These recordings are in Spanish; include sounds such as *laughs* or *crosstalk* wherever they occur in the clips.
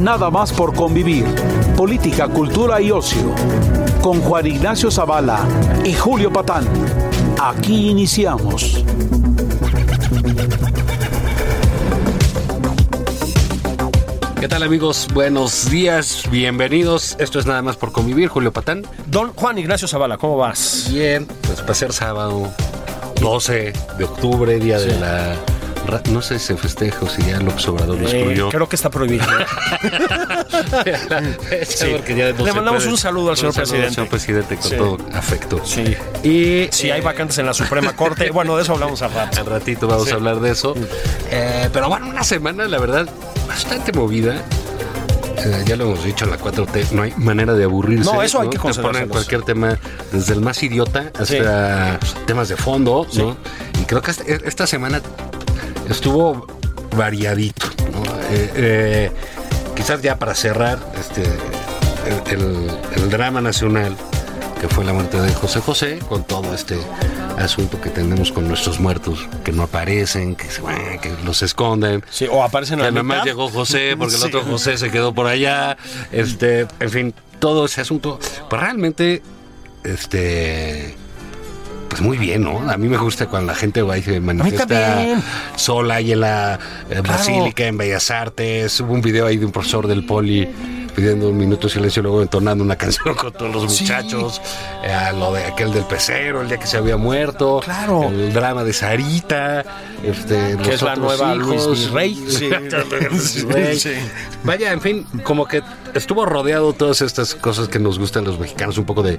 Nada más por convivir. Política, cultura y ocio. Con Juan Ignacio Zavala y Julio Patán. Aquí iniciamos. ¿Qué tal amigos? Buenos días, bienvenidos. Esto es nada más por convivir, Julio Patán. Don Juan Ignacio Zavala, ¿cómo vas? Bien, pues para ser sábado 12 de octubre, día de la... No sé si se festeja o si ya López Obrador lo Eh, excluyó. creo que está prohibido. *laughs* Sí, porque ya no Le mandamos puede. un saludo al señor saludo presidente. señor presidente con Sí. todo afecto. Sí. Y Si hay vacantes en la Suprema Corte, *laughs* bueno, de eso hablamos al rato. Al ratito vamos Sí. a hablar de eso. Eh, pero bueno, una semana, la verdad, bastante movida. Eh, ya lo hemos dicho en la 4T, no hay manera de aburrirse. No, eso hay que Te ponen cualquier tema, desde el más idiota hasta temas de fondo, ¿no? Y creo que esta, esta semana estuvo variadito, ¿no? Eh, eh, quizás ya para cerrar, este, el, el- el drama nacional que fue la muerte de José José, con todo este asunto que tenemos con nuestros muertos, que no aparecen, que, se- que los esconden. Sí, o aparecen a Que la nada más mitad. llegó José *laughs* porque el Sí. otro José se quedó por allá. Este, en fin, todo ese asunto. Pues realmente, este. Pues muy bien, ¿no? A mí me gusta cuando la gente va y se manifiesta sola ahí en la eh, Basílica, en Bellas Artes. Hubo un video ahí de un profesor del Poli pidiendo un minuto de silencio luego entonando una *laughs* canción con todos los Sí. muchachos. Eh, lo de aquel del pecero, el día que se había muerto. Claro. El drama de Sarita. Este, Que es la nueva Luis hijos. *laughs* Sí. *laughs* Luis Virrey. Sí. Vaya, en fin, como que estuvo rodeado todas estas cosas que nos gustan los mexicanos, un poco de,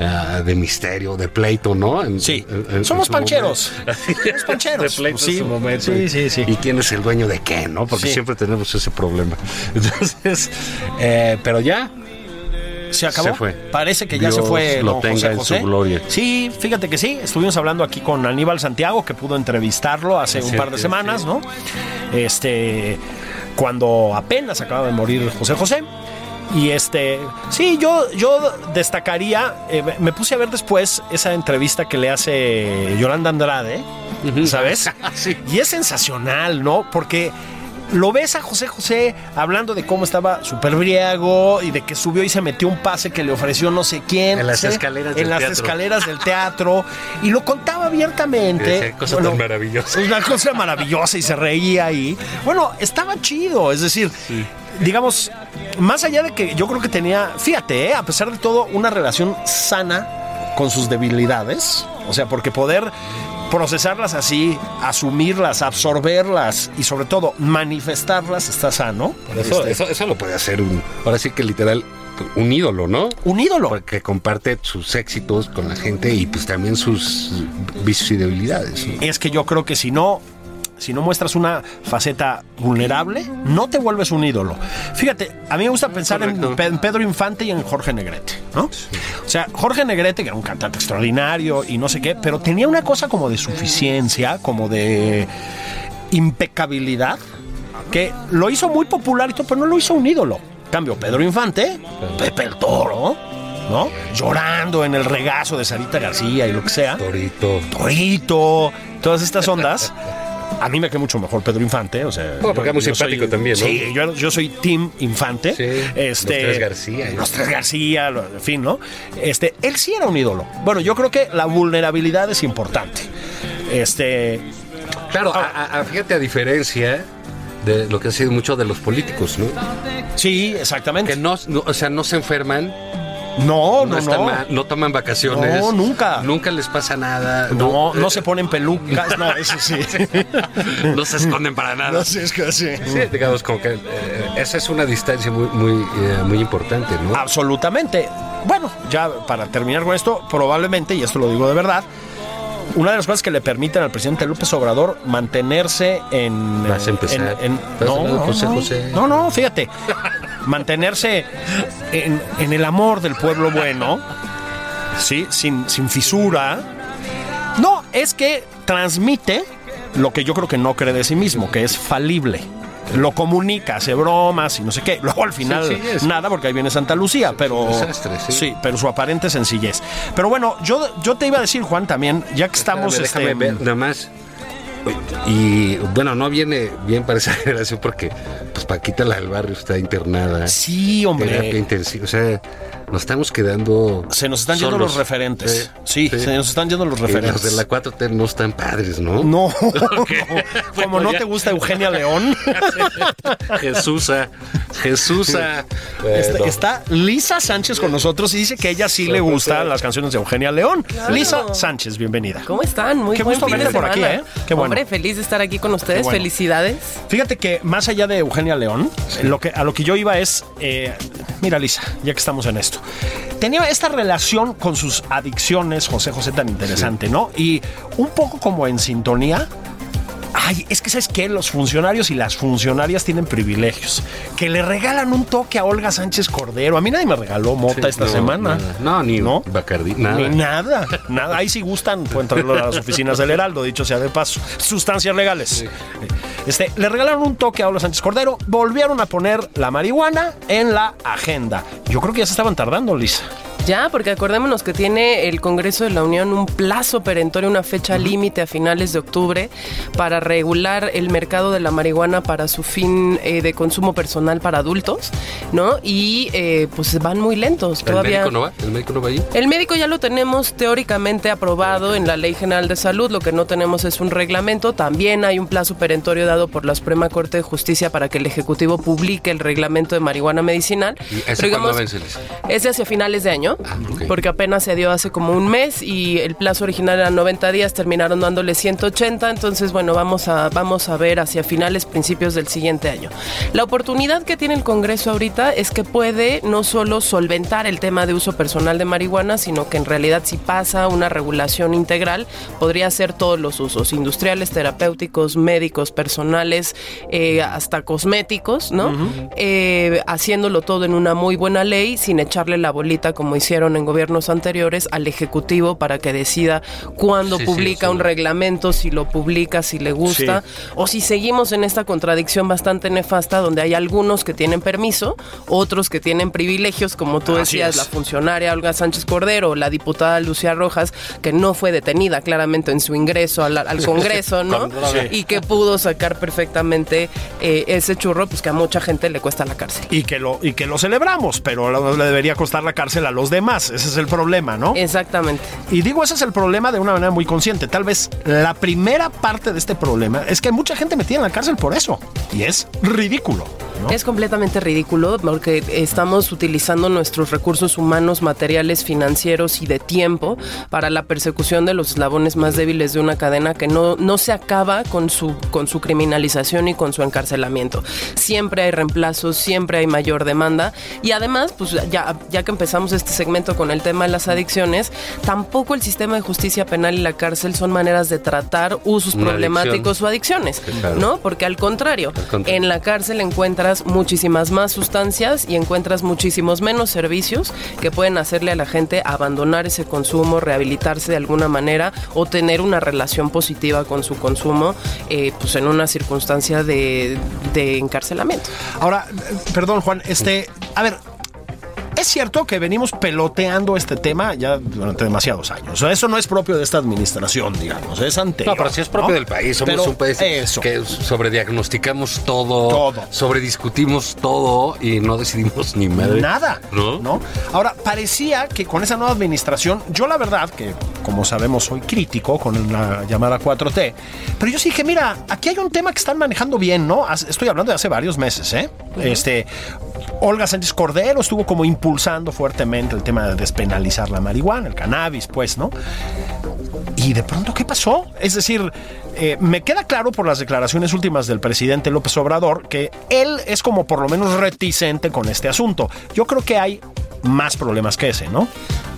ah, de misterio, de pleito, ¿no? En- Sí. en- en Somos pancheros. *laughs* Somos pancheros. De pleito Sí. en su momento. Sí, sí, sí. ¿Y quién es el dueño de qué, no? Porque Sí. siempre tenemos ese problema. *laughs* Entonces, eh, pero ya, ¿Se acabó? Se fue. Parece que ya se fue lo don tenga José en su José. gloria. Sí, fíjate que sí. Estuvimos hablando aquí con Aníbal Santiago, que pudo entrevistarlo hace un par de semanas, sí. ¿no? Este, cuando apenas acaba de morir José José. Y este, sí, yo, yo destacaría, eh, me puse a ver después esa entrevista que le hace Yolanda Andrade, ¿sabes? *laughs* Sí. Y es sensacional, ¿no? Porque lo ves a José José hablando de cómo estaba súper briago y de que subió y se metió un pase que le ofreció no sé quién. En las ¿sí? escaleras En del las teatro. escaleras del teatro. Y lo contaba abiertamente. Cosa tan maravillosa. Una cosa maravillosa y se reía ahí. Bueno, estaba chido. Es decir, digamos, más allá de que yo creo que tenía, fíjate, ¿eh? a pesar de todo, una relación sana con sus debilidades. O sea, porque poder procesarlas así, asumirlas, absorberlas y sobre todo manifestarlas está sano. eso, Este, eso, eso lo puede hacer un, ahora sí que literal, un ídolo, ¿no? un ídolo. Porque comparte sus éxitos con la gente y pues también sus vicios y debilidades. ¿no? es que yo creo que si no, si no muestras una faceta vulnerable, no te vuelves un ídolo. Fíjate, a mí me gusta pensar en, Pedro Infante y en Jorge Negrete, ¿no? O sea, Jorge Negrete, que era un cantante extraordinario y no sé qué, pero tenía una cosa como de suficiencia, como de impecabilidad, que lo hizo muy popular y todo, pero no lo hizo un ídolo. En Cambio, Pedro Infante, Pepe el Toro, ¿no? Llorando en el regazo de Sarita García y lo que sea. Torito. Torito, todas estas ondas. *laughs* A mí me cae mucho mejor Pedro Infante, o sea. Bueno, porque es muy simpático soy- también, ¿no? Sí, yo, yo soy Team Infante. Sí, este, los tres García. Los tres García, en fin, ¿no? Este, él sí era un ídolo. Bueno, yo creo que la vulnerabilidad es importante. Este. Claro, a- a- a- fíjate a diferencia de lo que ha sido mucho de los políticos, ¿no? Sí, exactamente. Que no, no- o sea, no se enferman, no, no, no, están no. mal, no toman vacaciones. No, nunca. Nunca les pasa nada. No, no se ponen pelucas, no, eso sí. *laughs* no se esconden para nada. No sé, es que sí. Sí, digamos como que eh, esa es una distancia muy muy eh, muy importante, ¿no? Absolutamente. Bueno, ya para terminar con esto, probablemente, y esto lo digo de verdad, una de las cosas que le permiten al presidente López Obrador mantenerse en. Vas a empezar. en- en- no, no, José no. José. no, no, fíjate. Mantenerse en, en el amor del pueblo bueno, ¿sí? Sin, sin fisura. No, es que transmite lo que yo creo que no cree de sí mismo, que es falible. Lo comunica, hace bromas y no sé qué. Luego al final Sí, sí, es- nada, porque ahí viene Santa Lucía, pero. desastre, sí. pero su aparente sencillez. Pero bueno, yo, yo te iba a decir, Juan, también, ya que estamos. Déjame este, ver, nada más. Y bueno, no viene bien para esa *laughs* generación porque pues Paquita la del barrio está internada. Sí, Terapia hombre. intensiva. O sea, nos estamos quedando. Se nos están yendo los referentes. Sí, se nos están yendo los referentes. Los de la 4T no están padres, ¿no? No, *laughs* no. Bueno, como no ya. te gusta Eugenia León. *laughs* Jesusa. Jesusa. Este, Bueno. está Lisa Sánchez con nosotros y dice que a ella sí le gustan las canciones de Eugenia León. Lisa Sánchez, bienvenida. ¿Cómo están? Muy Qué buen gusto verte por aquí. ¿eh? Qué bueno. Hombre, feliz de estar aquí con ustedes. Bueno. Felicidades. Fíjate que más allá de Eugenia León, lo que, a lo que yo iba es, eh, mira Lisa, ya que estamos en esto, tenía esta relación con sus adicciones, José José tan interesante, ¿no? Y un poco como en sintonía. Ay, es que sabes que los funcionarios y las funcionarias tienen privilegios. Que le regalan un toque a Olga Sánchez Cordero. A mí nadie me regaló mota Sí, esta no, semana. nada. No, ni ¿No? Bacardí, nada. Ni nada, nada. Ahí si gustan, pueden traerlo a las oficinas del Heraldo, dicho sea de paso. Sustancias legales. Este, le regalaron un toque a Olga Sánchez Cordero, volvieron a poner la marihuana en la agenda. Yo creo que ya se estaban tardando, Lisa. Ya, porque acordémonos que tiene el Congreso de la Unión un plazo perentorio, una fecha límite a finales de octubre para regular el mercado de la marihuana para su fin eh, de consumo personal para adultos, ¿no? Y eh, pues van muy lentos. ¿El Todavía médico no va? ¿El médico no va allí? El médico ya lo tenemos teóricamente aprobado en la Ley General de Salud, lo que no tenemos es un reglamento. También hay un plazo perentorio dado por la Suprema Corte de Justicia para que el Ejecutivo publique el reglamento de marihuana medicinal. ¿Y ese Pero digamos, vence, Lisa? es de hacia finales de año, Ah, porque apenas se dio hace como un mes y el plazo original era 90 días, terminaron dándole 180, entonces bueno, vamos a, vamos a ver hacia finales, principios del siguiente año. La oportunidad que tiene el Congreso ahorita es que puede no solo solventar el tema de uso personal de marihuana, sino que en realidad si pasa una regulación integral, podría ser todos los usos, industriales, terapéuticos, médicos, personales, eh, hasta cosméticos, ¿no? Eh, haciéndolo todo en una muy buena ley, sin echarle la bolita como hicieron en gobiernos anteriores al Ejecutivo para que decida cuándo Sí, publica sí. un reglamento, si lo publica, si le gusta, o si seguimos en esta contradicción bastante nefasta donde hay algunos que tienen permiso, otros que tienen privilegios, como tú Así decías, es. la funcionaria Olga Sánchez Cordero, la diputada Lucía Rojas, que no fue detenida claramente en su ingreso al, al *laughs* Congreso, ¿no? Y que pudo sacar perfectamente eh, ese churro, pues que a mucha gente le cuesta la cárcel. Y que lo, y que lo celebramos, pero le debería costar la cárcel a los demás. Ese es el problema, ¿no? Exactamente. Y digo, ese es el problema de una manera muy consciente. Tal vez la primera parte de este problema es que hay mucha gente metida en la cárcel por eso. Y es ridículo. ¿No? Es completamente ridículo porque estamos utilizando nuestros recursos humanos, materiales, financieros y de tiempo para la persecución de los eslabones más débiles de una cadena que no, no se acaba con su, con su criminalización y con su encarcelamiento. Siempre hay reemplazos, siempre hay mayor demanda y además, pues ya, ya que empezamos este segmento con el tema de las adicciones, tampoco el sistema de justicia penal y la cárcel son maneras de tratar usos Una problemáticos o adicciones, Claro. ¿no? Porque al contrario, Al contrario. en la cárcel encuentras muchísimas más sustancias y encuentras muchísimos menos servicios que pueden hacerle a la gente abandonar ese consumo, rehabilitarse de alguna manera o tener una relación positiva con su consumo, eh, pues en una circunstancia de, de encarcelamiento. Ahora, perdón, Juan, este, a ver. Es cierto que venimos peloteando este tema ya durante demasiados años. Eso no es propio de esta administración, digamos. Es anterior. No, pero sí es propio ¿no? del país. Somos Pero un país eso. que sobrediagnosticamos todo, Todo. sobrediscutimos todo y no decidimos ni madre. Nada. ¿No? Ahora, parecía que con esa nueva administración, yo la verdad que, como sabemos, soy crítico con la llamada 4T, pero yo sí dije, mira, aquí hay un tema que están manejando bien, ¿no? Estoy hablando de hace varios meses, ¿eh? Este, Olga Sánchez Cordero estuvo como impulsando fuertemente el tema de despenalizar la marihuana, el cannabis, pues, ¿no? Y de pronto, ¿qué pasó? Es decir, eh, me queda claro por las declaraciones últimas del presidente López Obrador que él es como por lo menos reticente con este asunto. Yo creo que hay más problemas que ese, ¿no?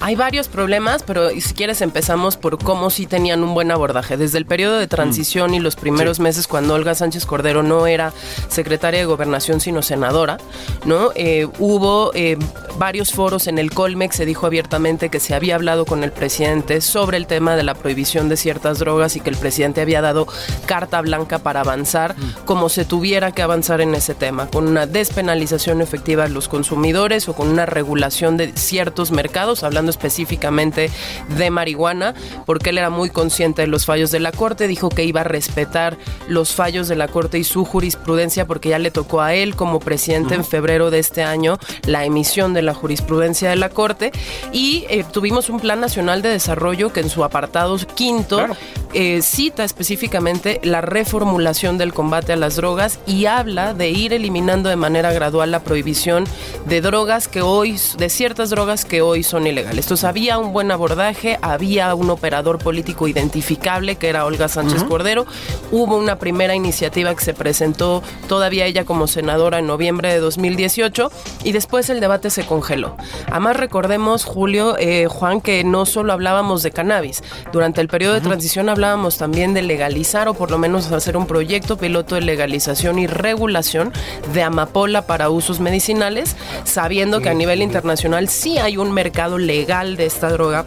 Hay varios problemas, pero si quieres empezamos por cómo sí tenían un buen abordaje. Desde el periodo de transición y los primeros meses cuando Olga Sánchez Cordero no era secretaria de gobernación sino senadora, ¿no? Eh, hubo eh, varios foros en el Colmex, se dijo abiertamente que se había hablado con el presidente sobre el tema de la prohibición de ciertas drogas y que el presidente había dado carta blanca para avanzar como se tuviera que avanzar en ese tema, con una despenalización efectiva de los consumidores o con una regulación de ciertos mercados, hablando específicamente de marihuana, porque él era muy consciente de los fallos de la Corte, dijo que iba a respetar los fallos de la Corte y su jurisprudencia porque ya le tocó a él como presidente en febrero de este año la emisión de la jurisprudencia de la Corte. Y eh, tuvimos un plan nacional de desarrollo que en su apartado quinto eh, cita específicamente la reformulación del combate a las drogas y habla de ir eliminando de manera gradual la prohibición de drogas que hoy, de ciertas drogas que hoy son ilegales. Entonces había un buen abordaje, había un operador político identificable que era Olga Sánchez Cordero, hubo una primera iniciativa que se presentó todavía ella como senadora en noviembre de 2018 y después el debate se congeló. Además recordemos, Julio, eh, Juan, que no solo hablábamos de cannabis, durante el periodo de transición hablábamos también de legalizar o por lo menos hacer un proyecto piloto de legalización y regulación de amapola para usos medicinales, sabiendo que a nivel internacional sí hay un mercado legal de esta droga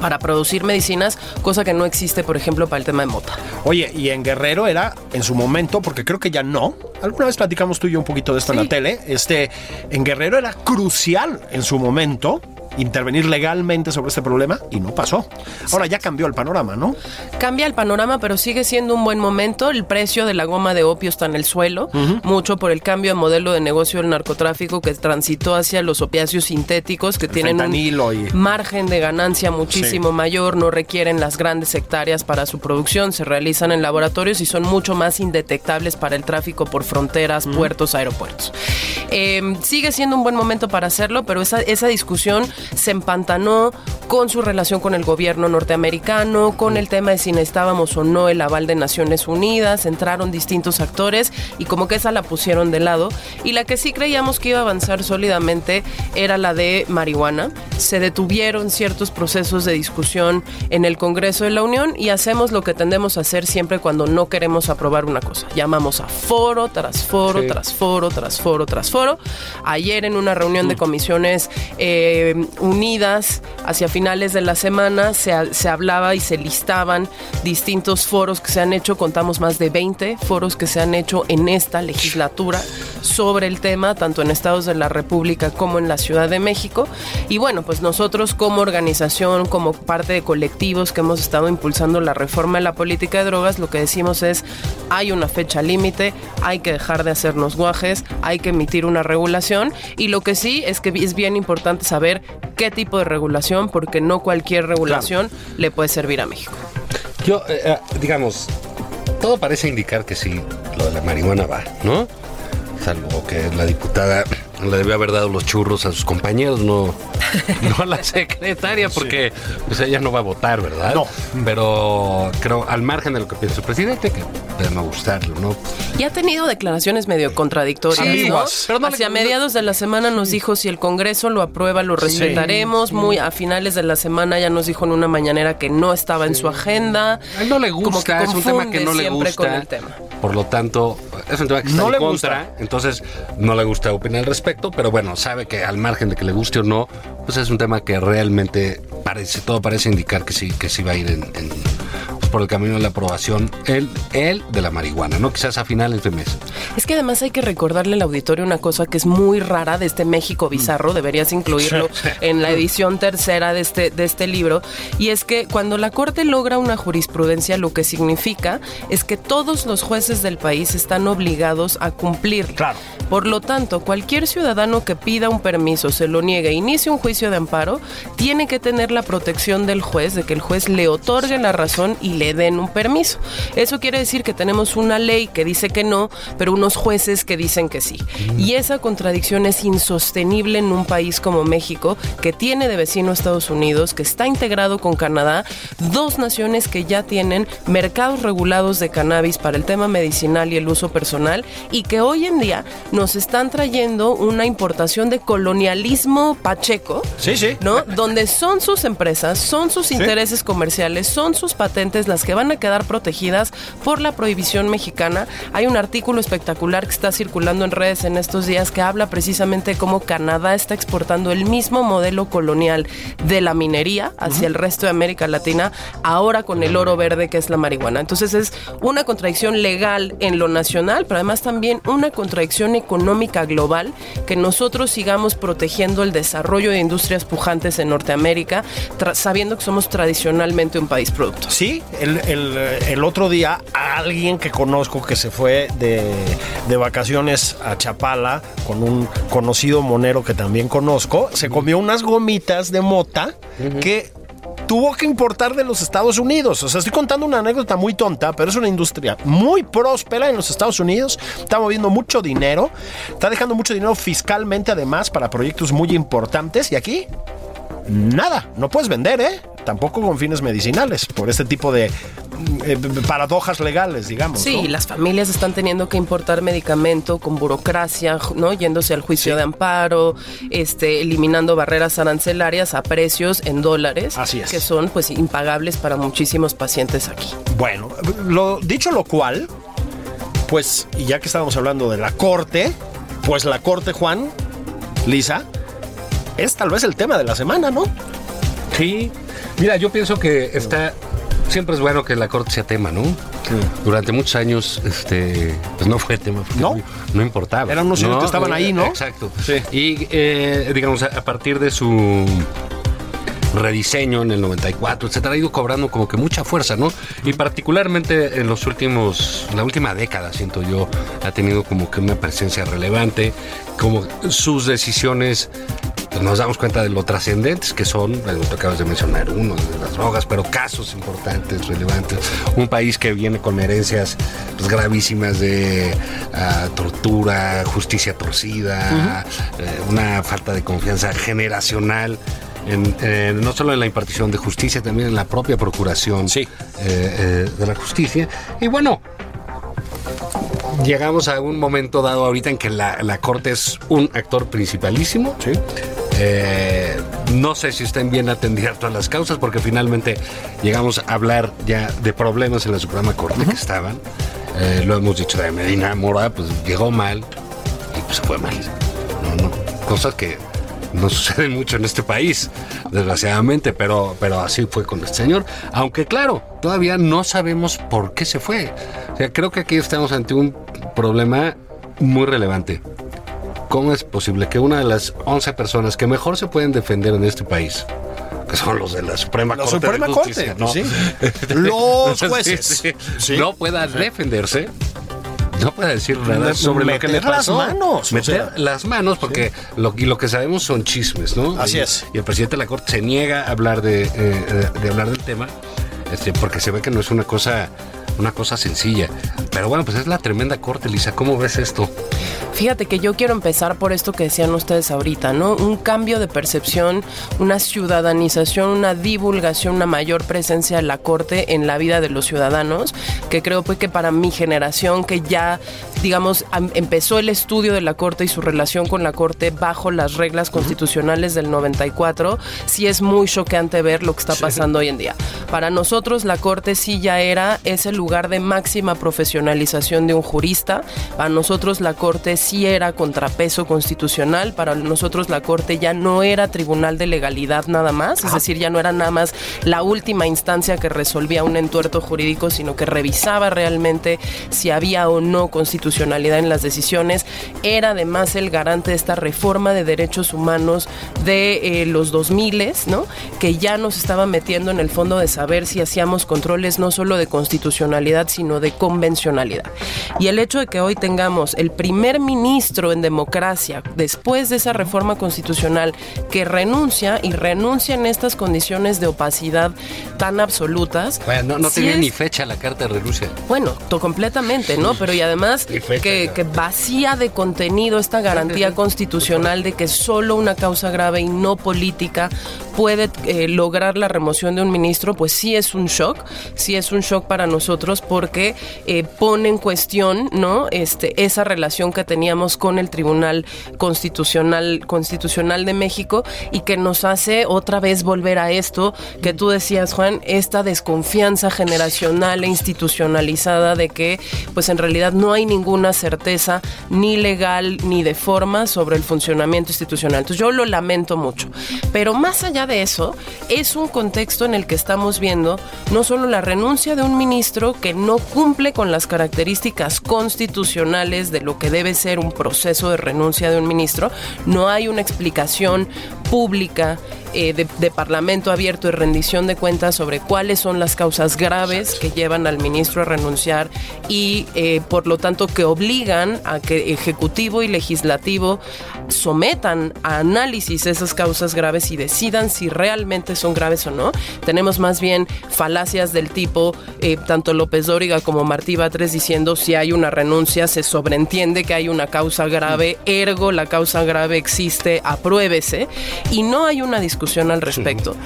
para producir medicinas, cosa que no existe, por ejemplo, para el tema de mota. Oye, y en Guerrero era en su momento, porque creo que ya no. Alguna vez platicamos tú y yo un poquito de esto en la tele. Este, en Guerrero era crucial en su momento intervenir legalmente sobre este problema y no pasó. Ahora ya cambió el panorama, ¿no? Cambia el panorama, pero sigue siendo un buen momento. El precio de la goma de opio está en el suelo, mucho por el cambio de modelo de negocio del narcotráfico que transitó hacia los opiáceos sintéticos que tienen un y- margen de ganancia muchísimo mayor, no requieren las grandes hectáreas para su producción, se realizan en laboratorios y son mucho más indetectables para el tráfico por fronteras, puertos, aeropuertos. Eh, sigue siendo un buen momento para hacerlo, pero esa, esa discusión se empantanó con su relación con el gobierno norteamericano, con el tema de si necesitábamos o no el aval de Naciones Unidas, entraron distintos actores y como que esa la pusieron de lado. Y la que sí creíamos que iba a avanzar sólidamente era la de marihuana. Se detuvieron ciertos procesos de discusión en el Congreso de la Unión y hacemos lo que tendemos a hacer siempre cuando no queremos aprobar una cosa. Llamamos a foro tras foro, Sí. tras foro, tras foro, tras foro. Ayer en una reunión de comisiones eh, unidas hacia finales de la semana se, se hablaba y se listaban distintos foros que se han hecho, contamos más de 20 foros que se han hecho en esta legislatura sobre el tema, tanto en estados de la República como en la Ciudad de México. Y bueno, pues nosotros como organización, como parte de colectivos que hemos estado impulsando la reforma de la política de drogas, lo que decimos es, hay una fecha límite, hay que dejar de hacernos guajes, hay que emitir una regulación y lo que sí es que es bien importante saber qué tipo de regulación, porque no cualquier regulación le puede servir a México. Yo, eh, eh, digamos, todo parece indicar que sí, lo de la marihuana va, ¿no? Salvo que la diputada le debió haber dado los churros a sus compañeros, no, *laughs* no a la secretaria, porque pues ella no va a votar, ¿verdad? No. Pero creo, al margen de lo que piensa el presidente, que debe no gustarlo, ¿no? Y ha tenido declaraciones medio contradictorias, ¿no? Ambiguas. Pero no le- Hacia mediados de la semana nos dijo si el Congreso lo aprueba, lo respetaremos. Muy a finales de la semana ya nos dijo en una mañanera que no estaba en su agenda. A él no le Como que gusta, es un tema que confunde no le siempre gusta. con el tema. Por lo tanto, es un tema que está No en le contra, gusta. entonces no le gusta opinar al respecto, pero bueno, sabe que al margen de que le guste o no, pues es un tema que realmente parece, todo parece indicar que sí, que sí va a ir en, en- por el camino de la aprobación, el, el de la marihuana, ¿no? Quizás a finales de mes. Es que además hay que recordarle al auditorio una cosa que es muy rara de este México bizarro, deberías incluirlo *laughs* en la edición tercera de este, de este libro, y es que cuando la Corte logra una jurisprudencia, lo que significa es que todos los jueces del país están obligados a cumplir. Claro. Por lo tanto, cualquier ciudadano que pida un permiso, se lo niegue inicie un juicio de amparo, tiene que tener la protección del juez, de que el juez le otorgue la razón y le den un permiso. Eso quiere decir que tenemos una ley que dice que no, pero unos jueces que dicen que sí. Y esa contradicción es insostenible en un país como México, que tiene de vecino a Estados Unidos, que está integrado con Canadá, dos naciones que ya tienen mercados regulados de cannabis para el tema medicinal y el uso personal, y que hoy en día nos están trayendo una importación de colonialismo pacheco. Sí, sí. ¿No? Donde son sus empresas, son sus intereses comerciales, son sus patentes las que van a quedar protegidas por la prohibición mexicana. Hay un artículo espectacular que está circulando en redes en estos días que habla precisamente cómo Canadá está exportando el mismo modelo colonial de la minería hacia el resto de América Latina, ahora con el oro verde que es la marihuana. Entonces es una contradicción legal en lo nacional, pero además también una contradicción económica global que nosotros sigamos protegiendo el desarrollo de industrias pujantes en Norteamérica, sabiendo que somos tradicionalmente un país productor. Sí, el, el, el otro día alguien que conozco que se fue de, de vacaciones a Chapala con un conocido monero que también conozco, se comió unas gomitas de mota que tuvo que importar de los Estados Unidos. O sea, estoy contando una anécdota muy tonta, pero es una industria muy próspera en los Estados Unidos. Está moviendo mucho dinero, está dejando mucho dinero fiscalmente además para proyectos muy importantes y aquí nada, no puedes vender, ¿eh? Tampoco con fines medicinales, por este tipo de eh, paradojas legales, digamos. Sí, ¿no? las familias están teniendo que importar medicamento con burocracia, ¿no? Yéndose al juicio de amparo, este, eliminando barreras arancelarias a precios en dólares, Así es. que son pues impagables para muchísimos pacientes aquí. Bueno, lo dicho lo cual, pues, ya que estábamos hablando de la corte, pues la corte, Juan, Lisa, es tal vez el tema de la semana, ¿no? Sí. Mira, yo pienso que está. Siempre es bueno que la corte sea tema, ¿no? Durante muchos años, este, pues no fue tema, No. no, no importaba. Eran unos señores que estaban ahí, ¿no? Exacto. Sí. Y, eh, digamos, a, partir de su rediseño en el 94, etcétera, ha ido cobrando como que mucha fuerza, ¿no? Y particularmente en los últimos, la última década, siento yo, ha tenido como que una presencia relevante, como sus decisiones pues nos damos cuenta de lo trascendentes que son, bueno, tú acabas de mencionar uno de las drogas, pero casos importantes, relevantes. Un país que viene con herencias pues, gravísimas de ah, tortura, justicia torcida, eh, una falta de confianza generacional. En, en- no solo en la impartición de justicia, también en la propia procuración Sí. eh, eh, de la justicia. Y bueno, llegamos a un momento dado ahorita en que la, la corte es un actor principalísimo. Sí. Eh, no sé si estén bien atendidas todas las causas, porque finalmente llegamos a hablar ya de problemas en la Suprema Corte que estaban. Eh, lo hemos dicho de Medina Mora, pues llegó mal y pues se fue mal. No, no, cosas que no *laughs* suceden mucho en este país, desgraciadamente, pero, pero así fue con este señor. Aunque claro, todavía no sabemos por qué se fue. O sea, creo que aquí estamos ante un problema muy relevante. ¿Cómo es posible que una de las 11 personas que mejor se pueden defender en este país, que son los de la Suprema La Corte, Suprema de Justicia, Corte, ¿no? sí. *laughs* Los jueces. sí. No pueda defenderse? No pueda decir nada sobre lo que le meter las pasó. manos, o Meter sea. las manos, porque lo, y lo que sabemos son chismes, ¿no? Así Y- es. Y el presidente de la Corte se niega a hablar de, eh, eh, de hablar del tema, este, porque se ve que no es una cosa, una cosa sencilla. Pero bueno, pues es la tremenda Corte, Lisa. ¿Cómo ves esto? Fíjate que yo quiero empezar por esto que decían ustedes ahorita, ¿no? Un cambio de percepción, una ciudadanización, una divulgación, una mayor presencia de la corte en la vida de los ciudadanos, que creo pues que para mi generación que ya, digamos, am- empezó el estudio de la corte y su relación con la corte bajo las reglas constitucionales del 94, sí es muy choqueante ver lo que está pasando hoy en día. Para nosotros la corte sí ya era ese lugar de máxima profesionalización de un jurista, para nosotros la corte sí era contrapeso constitucional, para nosotros la corte ya no era tribunal de legalidad nada más, es decir, ya no era nada más la última instancia que resolvía un entuerto jurídico, sino que revisaba realmente si había o no constitucionalidad en las decisiones, era además el garante de esta reforma de derechos humanos de eh, los 2000, ¿no? Que ya nos estaba metiendo en el fondo de saber si hacíamos controles no solo de constitucionalidad, sino de convencionalidad. Y el hecho de que hoy tengamos el primer ministro en democracia, después de esa reforma constitucional, que renuncia y renuncia en estas condiciones de opacidad tan absolutas. Bueno, no, no sí tenía es- ni fecha la carta de renuncia. bueno, to- completamente, ¿no? Pero y además fecha, que vacía de contenido esta garantía *laughs* constitucional de que solo una causa grave y no política puede eh, lograr la remoción de un ministro, pues sí es un shock, sí es un shock para nosotros porque eh, pone en cuestión, ¿no? Este, esa relación que teníamos con el Tribunal Constitucional, Constitucional de México y que nos hace otra vez volver a esto que tú decías, Juan, esta desconfianza generacional e institucionalizada de que, pues en realidad no hay ninguna certeza ni legal ni de forma sobre el funcionamiento institucional. Entonces yo lo lamento mucho. Pero más allá de eso, es un contexto en el que estamos viendo no solo la renuncia de un ministro que no cumple con las características constitucionales de lo que debe ser un proceso de renuncia de un ministro, no hay una explicación pública eh, de, Parlamento abierto y rendición de cuentas sobre cuáles son las causas graves que llevan al ministro a renunciar y eh, por lo tanto que obligan a que Ejecutivo y Legislativo sometan a análisis esas causas graves y decidan si realmente son graves o no. Tenemos más bien falacias del tipo, eh, tanto López Dóriga como Martí Batres diciendo si hay una renuncia, se sobreentiende que hay una causa grave, ergo la causa grave existe, apruébese, y no hay una discusión al respecto.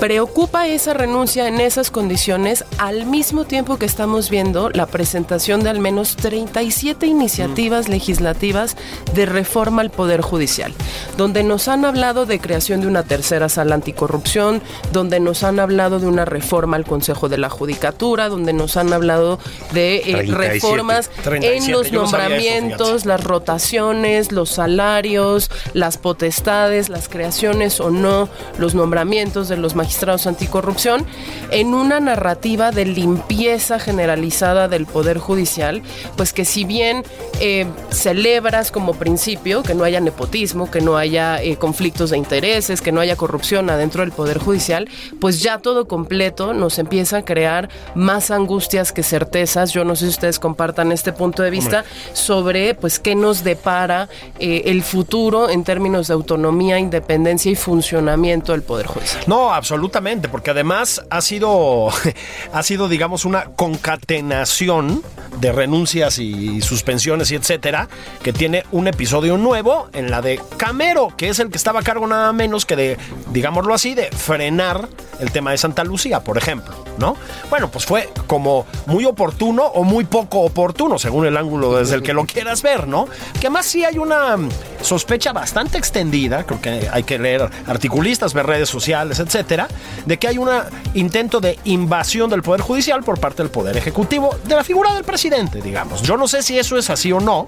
Preocupa esa renuncia en esas condiciones al mismo tiempo que estamos viendo la presentación de al menos 37 iniciativas legislativas de reforma al Poder Judicial, donde nos han hablado de creación de una tercera sala anticorrupción, donde nos han hablado de una reforma al Consejo de la Judicatura, donde nos han hablado de eh, reformas en los nombramientos, las rotaciones, los salarios, las potestades, las creaciones o no, los nombramientos de los magistrados magistrados anticorrupción en una narrativa de limpieza generalizada del Poder Judicial, pues que si bien eh, celebras como principio que no haya nepotismo, que no haya eh, conflictos de intereses, que no haya corrupción adentro del Poder Judicial, pues ya todo completo nos empieza a crear más angustias que certezas. Yo no sé si ustedes compartan este punto de vista sobre pues qué nos depara eh, el futuro en términos de autonomía, independencia y funcionamiento del Poder Judicial. No, absolutamente absolutamente, porque además ha sido, *laughs* ha sido, digamos, una concatenación de renuncias y suspensiones y etcétera, que tiene un episodio nuevo en la de Camero, que es el que estaba a cargo nada menos que de, digámoslo así, de frenar el tema de Santa Lucía, por ejemplo, ¿no? Bueno, pues fue como muy oportuno o muy poco oportuno, según el ángulo desde el que lo quieras ver, ¿no? Que además sí hay una sospecha bastante extendida, creo que hay que leer articulistas, ver redes sociales, etcétera, de que hay un intento de invasión del Poder Judicial por parte del Poder Ejecutivo, de la figura del presidente, digamos. Yo no sé si eso es así o no,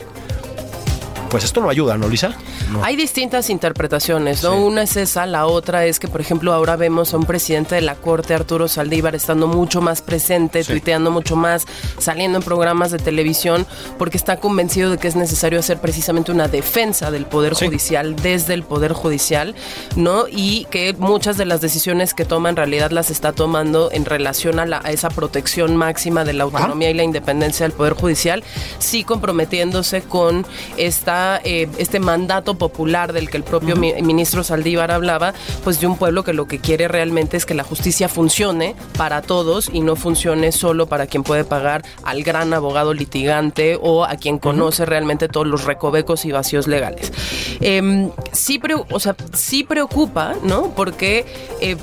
pues esto no ayuda, ¿no, Lisa? Hay distintas interpretaciones, ¿no? Una es esa, la otra es que, por ejemplo, ahora vemos a un presidente de la Corte, Arturo Saldívar, estando mucho más presente, tuiteando mucho más, saliendo en programas de televisión, porque está convencido de que es necesario hacer precisamente una defensa del Poder Judicial desde el Poder Judicial, ¿no? Y que muchas de las decisiones que toma en realidad las está tomando en relación a, esa protección máxima de la autonomía y la independencia del Poder Judicial, sí comprometiéndose con esta eh, este mandato popular del que el propio ministro Saldívar hablaba, pues de un pueblo que lo que quiere realmente es que la justicia funcione para todos y no funcione solo para quien puede pagar al gran abogado litigante o a quien conoce realmente todos los recovecos y vacíos legales. Em, sí, o sea, sí preocupa, ¿no? Porque eh,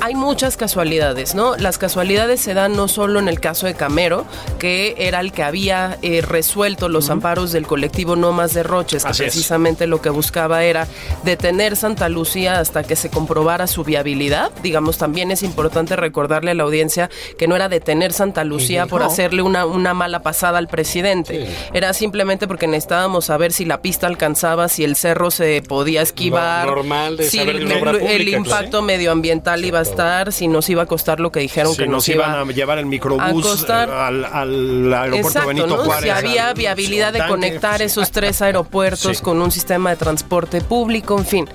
hay muchas casualidades, ¿no? Las casualidades se dan no solo en el caso de Camero, que era el que había eh, resuelto los amparos del colectivo No Más de Roches, que precisamente lo que buscaba era detener Santa Lucía hasta que se comprobara su viabilidad. Digamos, también es importante recordarle a la audiencia que no era detener Santa Lucía por hacerle una, una mala pasada al presidente. Era simplemente porque necesitábamos saber si la pista alcanzaba, si el cerro se podía esquivar, normal si el, impacto medioambiental iba a estar, si nos iba a costar lo que dijeron que nos, iban a llevar el microbús al, aeropuerto Benito Juárez. Si había viabilidad de conectar esos tres aeropuertos aeropuertos, con un sistema de transporte público, en fin.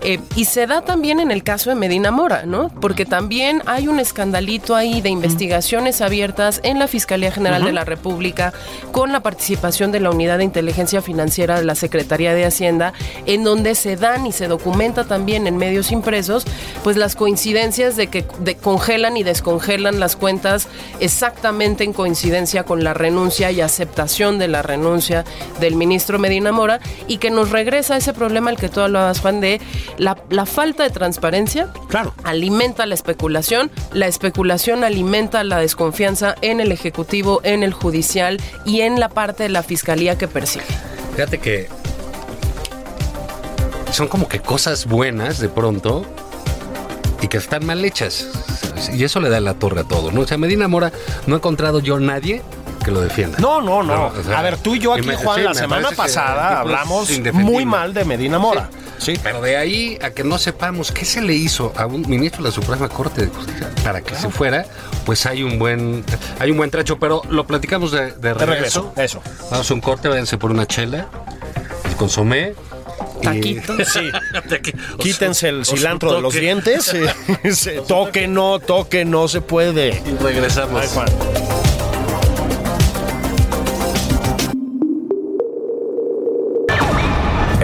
Eh, y se da también en el caso de Medina Mora, ¿no? Porque también hay un escandalito ahí de investigaciones abiertas en la Fiscalía General de la República con la participación de la Unidad de Inteligencia Financiera de la Secretaría de Hacienda, en donde se dan y se documenta también en medios impresos, pues las coincidencias de que congelan y descongelan las cuentas exactamente en coincidencia con la renuncia y aceptación de la renuncia del ministro Medina Medina Mora y que nos regresa ese problema al que tú hablabas, Juan, de la, la falta de transparencia. Claro. Alimenta la especulación, la especulación alimenta la desconfianza en el Ejecutivo, en el Judicial y en la parte de la Fiscalía que persigue. Fíjate que son como que cosas buenas de pronto y que están mal hechas. Y eso le da la torre a todo, ¿no? O sea, Medina Mora no ha encontrado yo nadie que lo defienda. No, no, no. No, o sea, a ver, tú y yo aquí, me- Juan, sí, la semana pasada hablamos muy mal de Medina Mora. Sí, pero de ahí a que no sepamos qué se le hizo a un ministro de la Suprema Corte de Justicia para que se fuera, pues hay un buen hay un buen trecho, pero lo platicamos de, de De regreso. regreso, eso. Vamos a un corte, váyanse por una chela, el consomé. *laughs* Sí. Quítense el cilantro de los dientes. *laughs* *laughs* Sí. Toque no, toque no se puede. Y regresamos. Ay, Juan.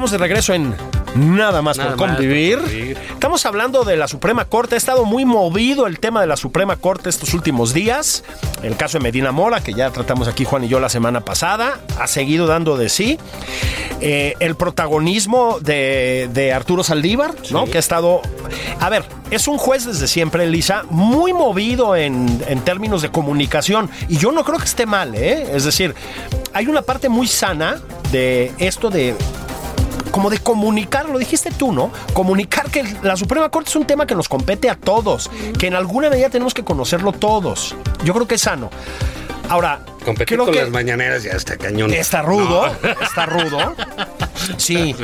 Estamos de regreso en Nada más Nada por convivir. Estamos hablando de la Suprema Corte. Ha estado muy movido el tema de la Suprema Corte estos últimos días. El caso de Medina Mora, que ya tratamos aquí Juan y yo la semana pasada, ha seguido dando de sí. Eh, el protagonismo de, de Arturo Saldívar, ¿no? Que ha estado. A ver, es un juez desde siempre, Elisa, muy movido en, en términos de comunicación. Y yo no creo que esté mal, ¿eh? Es decir, hay una parte muy sana de esto de como de comunicar, lo dijiste tú, ¿no? Comunicar que la Suprema Corte es un tema que nos compete a todos, que en alguna medida tenemos que conocerlo todos. Yo creo que es sano. Ahora, Competir creo con que las mañaneras ya está cañón. está rudo, está rudo. *laughs* Sí,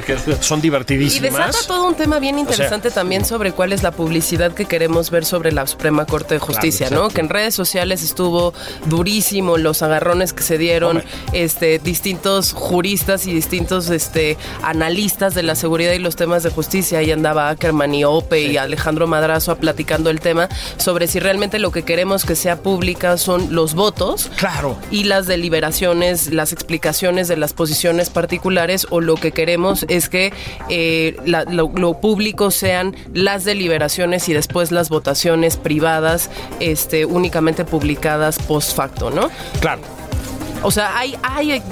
son Y divertidísimas. desata todo un tema bien interesante también sobre cuál es la publicidad que queremos ver sobre la Suprema Corte de Justicia, ¿no? Que en redes sociales estuvo durísimo los agarrones que se dieron Hombre. este distintos juristas y distintos este analistas de la seguridad y los temas de justicia. Ahí andaba Ackerman y Ope y Alejandro Madrazo platicando el tema sobre si realmente lo que queremos que sea pública son los votos Claro. y las deliberaciones, las explicaciones de las posiciones particulares o lo que queremos es que eh, la- lo, lo público sean las deliberaciones y después las votaciones privadas este, únicamente publicadas post facto, ¿no? Claro. O sea, hay, hay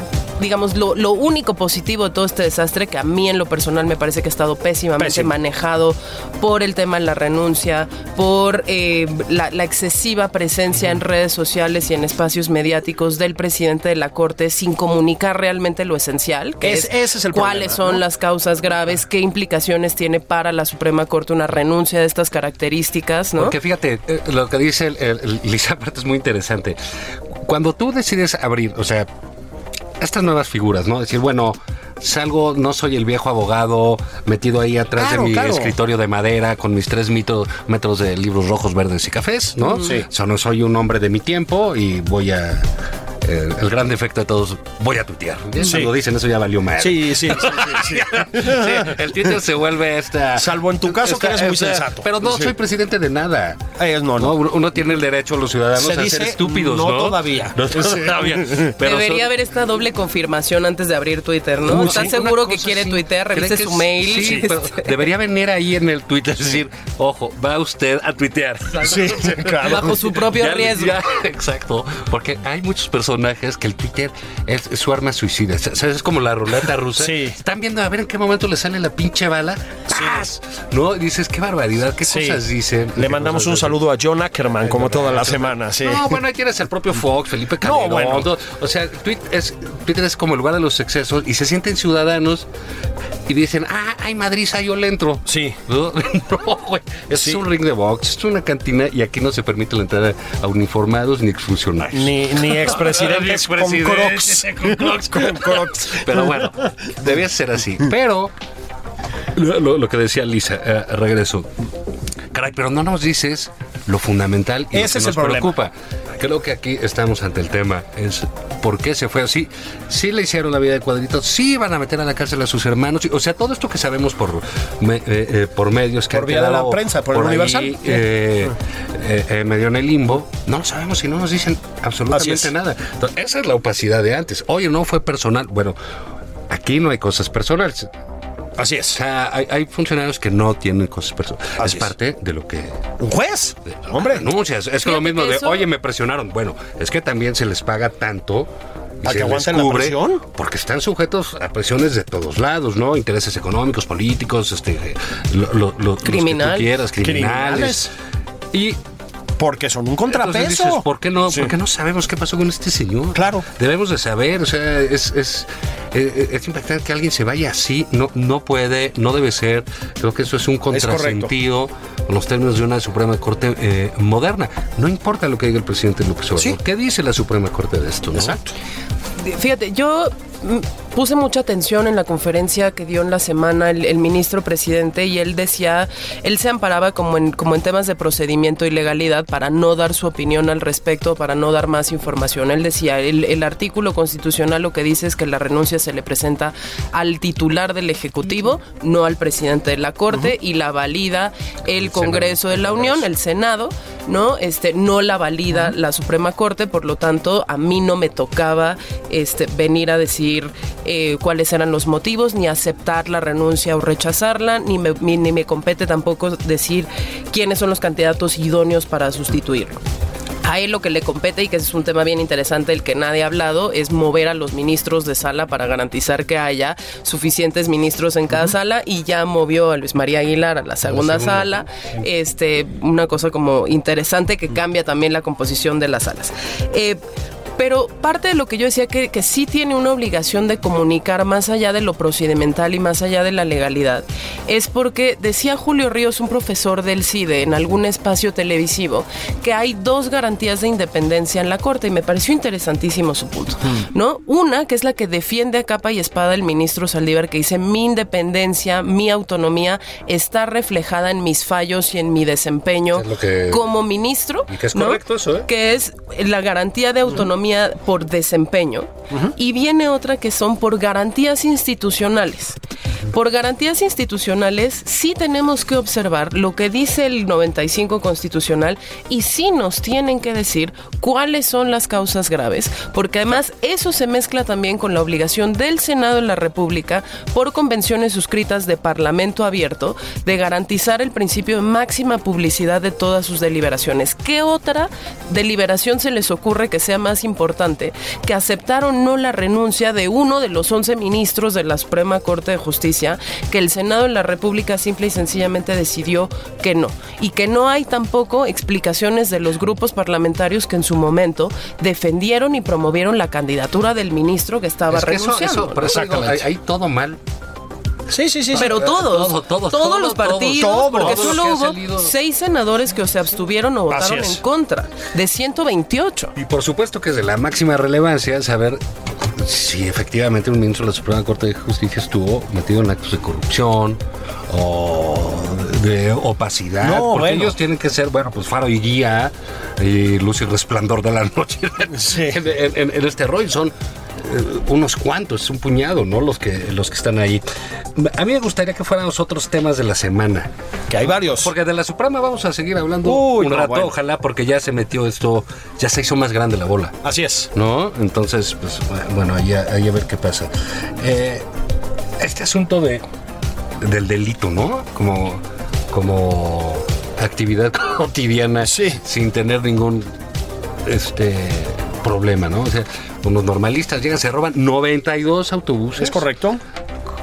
digamos, lo, lo único positivo de todo este desastre, que a mí en lo personal me parece que ha estado pésimamente Pésimo. manejado por el tema de la renuncia, por eh, la, la excesiva presencia en redes sociales y en espacios mediáticos del presidente de la Corte sin comunicar realmente lo esencial, que Es- es, ese es el cuáles problema, son ¿no? las causas graves, qué implicaciones tiene para la Suprema Corte una renuncia de estas características, ¿no? Porque fíjate, eh, lo que dice el, el- el- *laughs* Lisa aparte es muy interesante. Cuando tú decides abrir, o sea, estas nuevas figuras, ¿no? Decir, bueno, salgo, no soy el viejo abogado metido ahí atrás Claro, de mi claro. escritorio de madera con mis tres mito- metros de libros rojos, verdes y cafés, ¿no? Sí. O sea, no soy un hombre de mi tiempo y voy a... eh, el gran defecto de todos, voy a tuitear. Ya Sí. Cuando dicen eso ya valió mal. Sí, sí, sí, sí, sí. *laughs* Sí, el Twitter se vuelve esta... Salvo en tu caso, que eres muy sensato. Pero no Sí. soy presidente de nada. Eh, no, No, no. uno tiene el derecho, los ciudadanos, Se a dice, ser estúpidos, no ¿no? todavía. No todavía. Pero Debería son- haber esta doble confirmación antes de abrir Twitter, ¿no? ¿Estás sí, seguro que quiere tuitear? ¿Cree Revise su mail. Sí, pero Este, debería venir ahí en el Twitter, decir, ojo, va usted a tuitear. Sí, claro. Bajo su propio Ya- riesgo. ya, *laughs* exacto, porque hay muchos personajes que el Twitter es, es su arma suicida. ¿Sabes? Es como la ruleta rusa. *laughs* Sí. Están viendo a ver en qué momento le sale la pinche bala. ¡Zas! ¿No? Dices, qué barbaridad, qué Sí. cosas dicen. Le mandamos un saludo a John Ackerman, como toda la semana, sí. No, bueno, ahí tienes el propio Fox, Felipe Calderón. bueno. todo. O sea, Twitter es, Twitter es como el lugar de los excesos y se sienten ciudadanos y dicen, ah, ay, Madrid, ah, yo le entro. Sí. No, *laughs* no, güey. Es Sí. un ring de box, es una cantina y aquí no se permite la entrada a uniformados ni exfuncionarios. Ni, ni *laughs* expresidentes con crocs. *laughs* Con crocs. *laughs* Con crocs. Pero bueno, debía ser así. Pero lo, lo- lo que decía Lisa, eh, regreso. Caray, pero no nos dices lo fundamental y lo Ese que es nos el problema. preocupa. Creo que aquí estamos ante el tema. Es por qué se fue así. Sí le hicieron la vida de cuadritos, sí van a meter a la cárcel a sus hermanos. O sea, todo esto que sabemos por, me- eh, eh, por medios que Por han vía de la prensa, por el ahí, Universal. eh, eh, eh, medio en el limbo. No lo sabemos y no nos dicen absolutamente nada. Entonces, esa es la opacidad de antes. Oye, no fue personal. Bueno, aquí no hay cosas personales. Así O es. sea, hay, hay funcionarios que no tienen cosas personales. Es es. parte de lo que Un juez. Hombre. anuncias. Es que lo mismo de, eso- oye, me presionaron. Bueno, es que también se les paga tanto. y ¿A se que la presión? Porque están sujetos a presiones de todos lados, ¿no? Intereses económicos, políticos, este, lo, lo- lo- los que tú quieras, criminales. Y Porque son un entonces contrapeso. dices, ¿por qué no? Sí. ¿Por qué no sabemos qué pasó con este señor? Claro. Debemos de saber, o sea, es, es, eh, es impactante que alguien se vaya así, no, no puede, no debe ser. Creo que eso es un contrasentido con los términos de una Suprema Corte eh, moderna. No importa lo que diga el presidente López Obrador. Sí. ¿Qué dice la Suprema Corte de esto? no? Exacto. Fíjate, yo puse mucha atención en la conferencia que dio en la semana el, el ministro presidente y él decía, él se amparaba como en, como en temas de procedimiento y legalidad para no dar su opinión al respecto, para no dar más información. Él decía, el, el artículo constitucional lo que dice es que la renuncia se le presenta al titular del Ejecutivo, no al presidente de la Corte, y la valida el Congreso de la Unión, el Senado, ¿no? Este, no la valida la Suprema Corte, por lo tanto, a mí no me tocaba este, venir a decir eh, cuáles eran los motivos, ni aceptar la renuncia o rechazarla, ni me, ni, ni me compete tampoco decir quiénes son los candidatos idóneos para sustituirlo. A él lo que le compete y que es un tema bien interesante el que nadie ha hablado es mover a los ministros de sala para garantizar que haya suficientes ministros en cada sala y ya movió a Luis María Aguilar a la segunda sala. Este, una cosa como interesante que cambia también la composición de las salas. Eh, pero parte de lo que yo decía que, que sí tiene una obligación de comunicar más allá de lo procedimental y más allá de la legalidad es porque decía Julio Ríos, un profesor del CIDE en algún espacio televisivo, que hay dos garantías de independencia en la Corte y me pareció interesantísimo su punto, ¿no? Una, que es la que defiende a capa y espada el ministro Saldívar, que dice mi independencia, mi autonomía está reflejada en mis fallos y en mi desempeño que- como ministro. Y que es ¿no? correcto eso, ¿eh? que es la garantía de autonomía por desempeño y viene otra que son por garantías institucionales. Por garantías institucionales sí tenemos que observar lo que dice el 95 constitucional y sí nos tienen que decir cuáles son las causas graves, porque además eso se mezcla también con la obligación del Senado de la República por convenciones suscritas de Parlamento abierto de garantizar el principio de máxima publicidad de todas sus deliberaciones. ¿Qué otra deliberación se les ocurre que sea más importante que aceptar o no la renuncia de uno de los 11 ministros de la Suprema Corte de Justicia que el Senado de la República simple y sencillamente decidió que no? Y que no hay tampoco explicaciones de los grupos parlamentarios que en su momento defendieron y promovieron la candidatura del ministro que estaba Es que renunciando. eso, ¿no? por eso digo, hay, Exactamente. hay todo mal. Sí, sí, sí. Pero todos, todo, todo, todos todo, los partidos, todo, porque solo hubo salido. seis senadores que se abstuvieron o votaron en contra, de 128. Y por supuesto que es de la máxima relevancia saber si efectivamente un ministro de la Suprema Corte de Justicia estuvo metido en actos de corrupción o de opacidad. No, porque bueno. ellos tienen que ser, bueno, pues faro y guía y luz y resplandor de la noche Sí. *laughs* en, en- en este rollo. Son unos cuantos, un puñado, ¿no? Los que, los que están ahí. A mí me gustaría que fueran los otros temas de la semana. Que hay varios. Porque de la Suprema vamos a seguir hablando Uy, un no, rato, bueno. ojalá, porque ya se metió esto, ya se hizo más grande la bola. Así es. ¿No? Entonces, pues bueno, ahí a, ahí a ver qué pasa. Eh, este asunto de del delito, ¿no? Como, como actividad *laughs* cotidiana Sí. sin tener ningún este problema, ¿no? O sea, unos normalistas llegan, se roban 92 autobuses ¿Es correcto?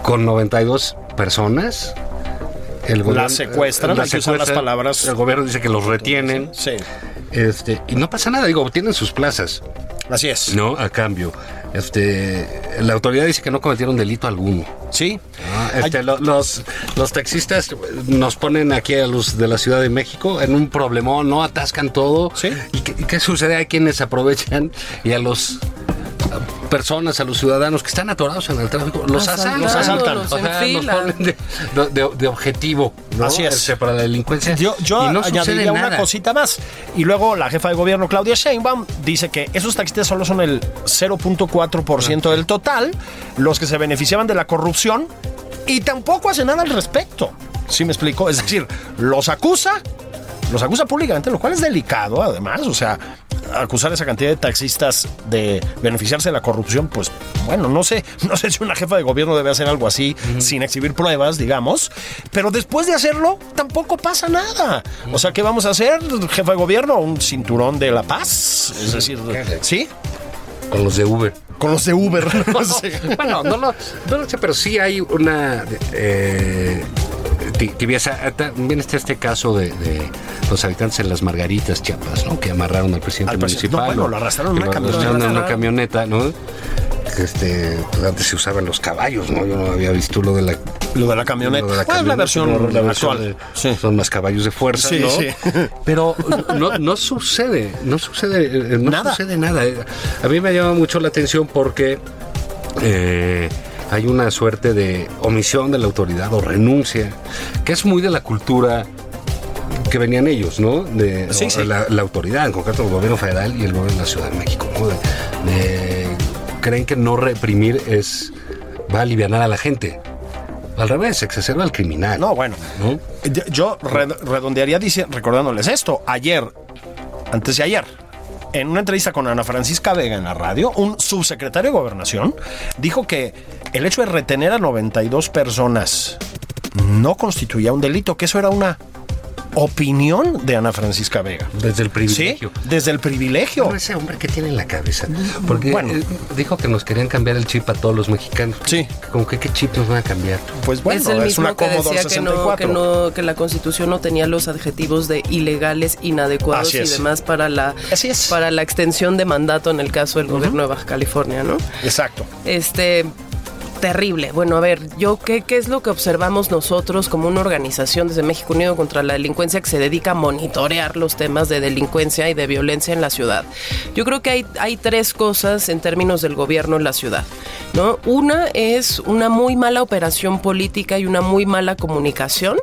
con 92 personas. El Las secuestran, que usar las palabras. El gobierno dice que los retienen. Sí. Este, y no pasa nada, digo, tienen sus plazas, Así es. ¿no? A cambio. Este, la autoridad dice que no cometieron delito alguno. Sí. ¿no? Este, lo- los, los taxistas nos ponen aquí a los de la Ciudad de México en un problemón, no atascan todo. Sí. ¿Y qué, qué sucede? Hay quienes aprovechan y a los personas, a los ciudadanos que están atorados en el tráfico, los asaltan. Los asaltan. O en sea, los fila. ponen de, de- de objetivo. ¿no? Así es. Este, para la delincuencia. Yo, yo y no sucede añadiría una cosita más. Y luego la jefa de gobierno, Claudia Sheinbaum, dice que esos taxistas solo son el 0.4% del total, los que se beneficiaban de la corrupción, y tampoco hace nada al respecto. ¿Sí me explico? Es decir, los acusa, los acusa públicamente, lo cual es delicado, además. O sea, acusar a esa cantidad de taxistas de beneficiarse de la corrupción, pues bueno, no sé, *laughs* no sé si una jefa de gobierno debe hacer algo así sin exhibir pruebas, digamos, pero después de hacerlo tampoco pasa nada. O sea, ¿qué vamos a hacer, jefa de gobierno? ¿Un cinturón de la paz? Es decir, ¿sí? Con los de Uber. Con los de Uber. *laughs* no sé. *laughs* Bueno, no lo, no lo sé, pero sí hay una eh, tibieza. Ah, También está este caso de, de los habitantes en las Margaritas, Chiapas, ¿no? Que amarraron al presidente Al presidente. municipal. No, bueno, lo arrastraron en una camioneta. en una camioneta, ¿no? Este, pues antes se usaban los caballos, ¿no? Yo no había visto lo de la Lo de la camioneta. de la es la versión la actual. de- Sí. son más caballos de fuerza, Sí, ¿no? sí. *laughs* Pero no, no sucede, no sucede, eh, no Nada. sucede nada. Eh, A mí me llama mucho la atención porque eh, hay una suerte de omisión de la autoridad o renuncia, que es muy de la cultura que venían ellos, ¿no? De, Sí, o sí. La, la autoridad, en concreto el gobierno federal y el gobierno de la Ciudad de México, ¿no? De- de- creen que no reprimir es va a aliviar a la gente. Al revés, exacerba al criminal. No, bueno. ¿no? Yo- Yo red- redondearía dice- recordándoles esto. Ayer, antes de ayer, en una entrevista con Ana Francisca Vega en la radio, un subsecretario de Gobernación dijo que el hecho de retener a 92 personas no constituía un delito, que eso era una opinión de Ana Francisca Vega. Desde el ¿Sí? privilegio. Desde el privilegio. Pero ese hombre que tiene en la cabeza. Porque Bueno. eh, dijo que nos querían cambiar el chip a todos los mexicanos. Sí. Como que qué chip nos van a cambiar. Pues bueno, es el mismo una que decía que no, 64. que no, que la constitución no tenía los adjetivos de ilegales, inadecuados Así y es. demás para la, Así es. para la extensión de mandato en el caso del gobierno de Baja California, ¿no? Exacto. Este terrible. Bueno, a ver, yo qué, qué es lo que observamos nosotros como una organización desde México Unido contra la delincuencia que se dedica a monitorear los temas de delincuencia y de violencia en la ciudad. Yo creo que hay, hay tres cosas en términos del gobierno en la ciudad. ¿no? Una es una muy mala operación política y una muy mala comunicación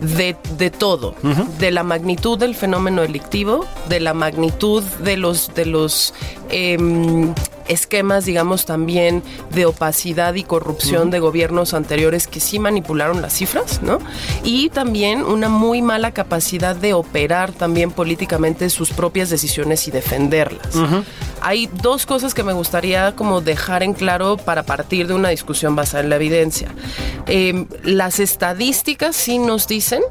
de, de todo, de la magnitud del fenómeno delictivo, de la magnitud de los de los em, esquemas, digamos, también de opacidad y corrupción de gobiernos anteriores que sí manipularon las cifras, ¿no? Y también una muy mala capacidad de operar también políticamente sus propias decisiones y defenderlas. Hay dos cosas que me gustaría como dejar en claro para partir de una discusión basada en la evidencia. Eh, las estadísticas sí nos dicen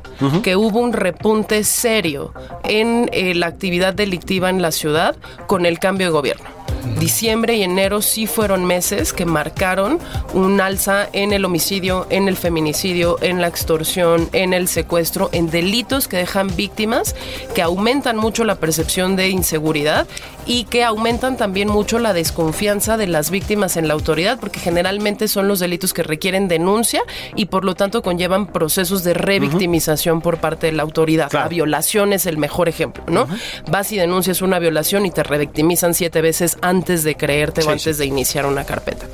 que hubo un repunte serio en eh, la actividad delictiva en la ciudad con el cambio de gobierno. Diciembre y enero sí fueron meses que marcaron un alza en el homicidio, en el feminicidio, en la extorsión, en el secuestro, en delitos que dejan víctimas, que aumentan mucho la percepción de inseguridad y que aumentan también mucho la desconfianza de las víctimas en la autoridad, porque generalmente son los delitos que requieren denuncia y por lo tanto conllevan procesos de revictimización por parte de la autoridad. Claro. La violación es el mejor ejemplo, ¿no? Vas y denuncias una violación y te revictimizan siete veces antes de creerte Sí, o antes de iniciar una carpeta.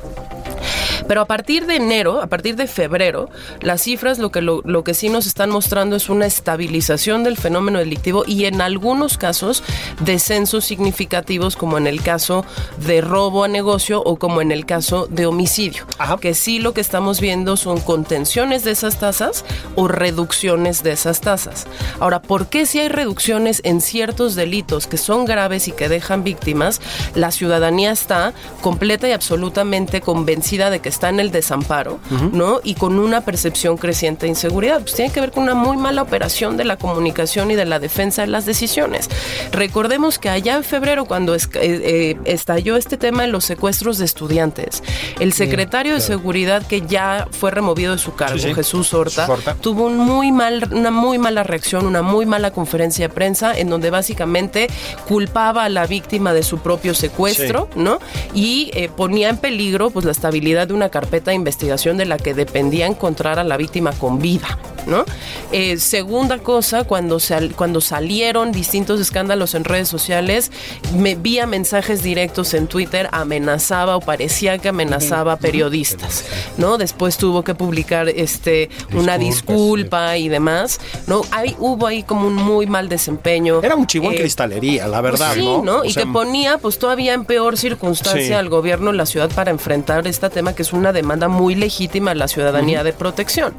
Pero a partir de enero, a partir de febrero, las cifras lo que, lo, lo que sí nos están mostrando es una estabilización del fenómeno delictivo y en algunos casos descensos significativos como en el caso de robo a negocio o como en el caso de homicidio. Ajá. Que sí lo que estamos viendo son contenciones de esas tasas o reducciones de esas tasas. Ahora, ¿por qué si hay reducciones en ciertos delitos que son graves y que dejan víctimas, la ciudadanía está completa y absolutamente convencida de que está en el desamparo, ¿no? Y con una percepción creciente de inseguridad. Pues tiene que ver con una muy mala operación de la comunicación y de la defensa de las decisiones. Recordemos que allá en febrero, cuando es- eh, eh, estalló este tema de los secuestros de estudiantes, el secretario de Seguridad que ya fue removido de su cargo, Sí, sí. Jesús Horta, Horta. tuvo un muy mal, una muy mala reacción, una muy mala conferencia de prensa en donde básicamente culpaba a la víctima de su propio secuestro, ¿no? Y eh, ponía en peligro pues la estabilidad de una carpeta de investigación de la que dependía encontrar a la víctima con vida, ¿no? Eh, segunda cosa, cuando, sal- cuando salieron distintos escándalos en redes sociales, me vía mensajes directos en Twitter, amenazaba o parecía que amenazaba a periodistas, ¿no? Después tuvo que publicar este una disculpa y demás, ¿no? Hay, hubo ahí como un muy mal desempeño. Era un chivo en Eh, cristalería, la verdad, pues sí, ¿no? y sea, que ponía pues todavía en peor circunstancia Sí. al gobierno de la ciudad para enfrentar este tema que es una demanda muy legítima a la ciudadanía de protección,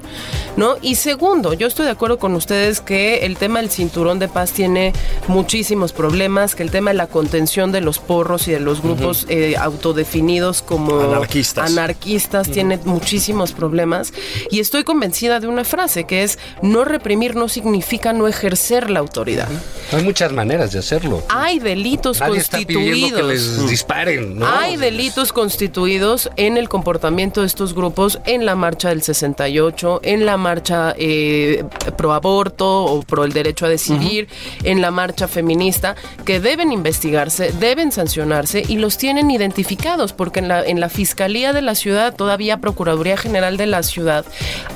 ¿no? Y segundo, yo estoy de acuerdo con ustedes que el tema del cinturón de paz tiene muchísimos problemas, que el tema de la contención de los porros y de los grupos eh, autodefinidos como Anarquistas. anarquistas tiene muchísimos problemas y estoy convencida de una frase que es no reprimir no significa no ejercer la autoridad. Hay muchas maneras de hacerlo. Hay delitos Nadie está pidiendo que constituidos. les disparen, ¿no? Hay delitos constituidos en el comportamiento de estos grupos en la marcha del 68, en la marcha eh, pro aborto o pro el derecho a decidir, en la marcha feminista, que deben investigarse, deben sancionarse y los tienen identificados, porque en la, en la Fiscalía de la Ciudad, todavía Procuraduría General de la Ciudad,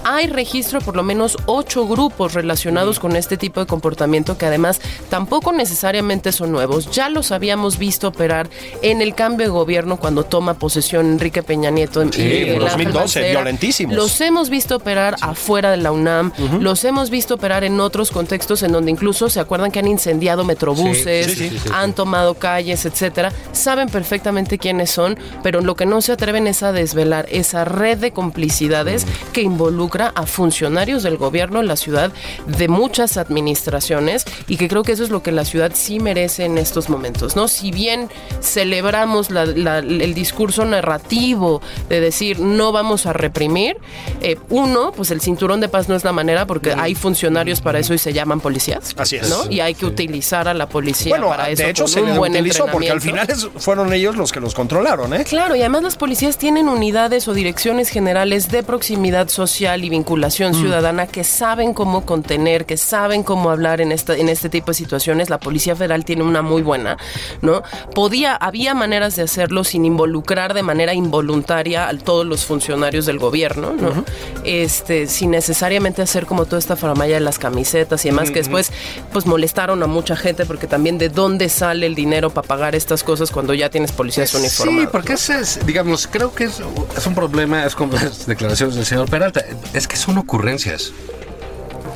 hay registro de por lo menos ocho grupos relacionados con este tipo de comportamiento que además tampoco necesariamente son nuevos. Ya los habíamos visto operar en el cambio de gobierno cuando toma posesión Enrique Peña Nieto en Sí, Miguel en Ángel 2012, Mancera. violentísimos. Los hemos visto operar afuera de la UNAM, los hemos visto operar en otros contextos en donde incluso se acuerdan que han incendiado metrobuses, Sí, han tomado calles, etcétera. Saben perfectamente quiénes son, pero lo que no se atreven es a desvelar esa red de complicidades que involucra a funcionarios del gobierno en la ciudad de muchas administraciones y que creo que eso es lo que la ciudad sí merece en estos momentos, ¿no? Si bien celebramos la- la- el discurso narrativo de decir no vamos a reprimir, eh, uno, pues el cinturón de paz no es la manera porque hay funcionarios para eso y se llaman policías. Así es. ¿no? Y hay que utilizar a la policía Bueno, para eso. de hecho con se un buen utilizó porque al final fueron ellos los que los controlaron, ¿eh? Claro, y además las policías tienen unidades o direcciones generales de proximidad social y vinculación Mm. ciudadana que saben cómo contener, que saben cómo hablar en esta en este tipo de situaciones. La Policía Federal tiene una muy buena, ¿no? Podía había maneras de hacerlo sin involucrar de manera involuntaria a todos los funcionarios del gobierno, ¿no? Este, sin necesariamente hacer como toda esta faramaya de las camisetas y demás que después pues molestaron a mucha gente porque también de dónde sale el dinero para pagar estas cosas cuando ya tienes policías uniformados. Sí, porque ese es, digamos, creo que es, es un problema, es como las declaraciones del señor Peralta, es que son ocurrencias.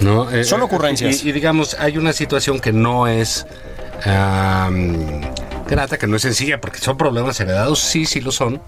¿no? Eh, Son ocurrencias. Y, y digamos, hay una situación que no es grata, que no es sencilla, porque son problemas heredados, sí, sí lo son.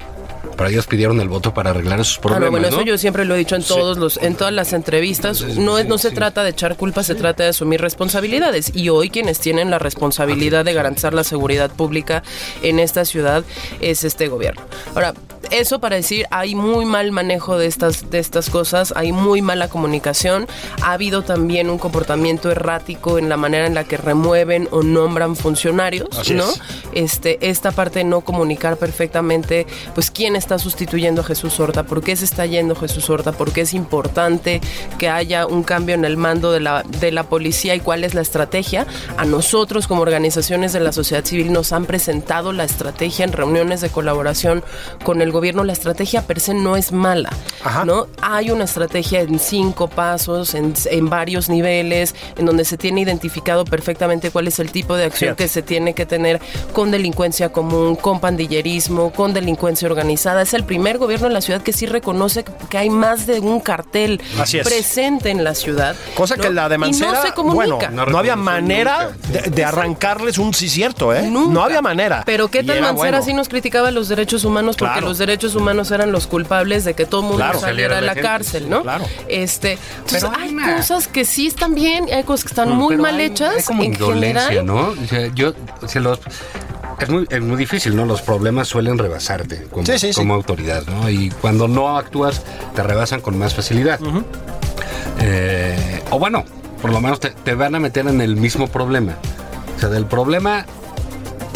Pero ellos pidieron el voto para arreglar esos Ah, problemas. no, bueno, ¿no? eso yo siempre lo he dicho en todos los, en todas las entrevistas. No es, no se trata de echar culpa, se trata de asumir responsabilidades. Y hoy quienes tienen la responsabilidad de garantizar la seguridad pública en esta ciudad es este gobierno. Ahora, eso para decir, hay muy mal manejo de estas, de estas cosas, hay muy mala comunicación. Ha habido también un comportamiento errático en la manera en la que remueven o nombran funcionarios, Así ¿no? es. Este, esta parte de no comunicar perfectamente, pues quién está sustituyendo a Jesús Horta, por qué se está yendo Jesús Horta, por qué es importante que haya un cambio en el mando de la, de la policía y cuál es la estrategia. A nosotros como organizaciones de la sociedad civil nos han presentado la estrategia en reuniones de colaboración con el gobierno. La estrategia per se no es mala, Ajá. ¿no? Hay una estrategia en cinco pasos, en, en varios niveles, en donde se tiene identificado perfectamente cuál es el tipo de acción Fíjate. que se tiene que tener con delincuencia común, con pandillerismo, con delincuencia organizada. Es el primer gobierno en la ciudad que sí reconoce que hay más de un cartel presente en la ciudad. Cosa ¿no? que la de Y Mancera, no se comunica. bueno, no, No había manera nunca. de, de arrancarles un sí cierto, ¿eh? Nunca. No había manera. Pero qué tal era Mancera bueno. sí nos criticaba los derechos humanos porque Claro. los derechos humanos eran los culpables de que todo mundo Claro. saliera de la cárcel, ¿no? claro. Este, entonces Pero hay una- cosas que sí están bien y hay cosas que están Mm, muy pero mal hay- hechas hay como en indolencia, general. ¿no? O sea, yo, se los, es, muy, es muy difícil, ¿no? Los problemas suelen rebasarte como, Sí, sí, sí. como autoridad, ¿no? Y cuando no actúas, te rebasan con más facilidad. Eh, o bueno, por lo menos te, te van a meter en el mismo problema. O sea, del problema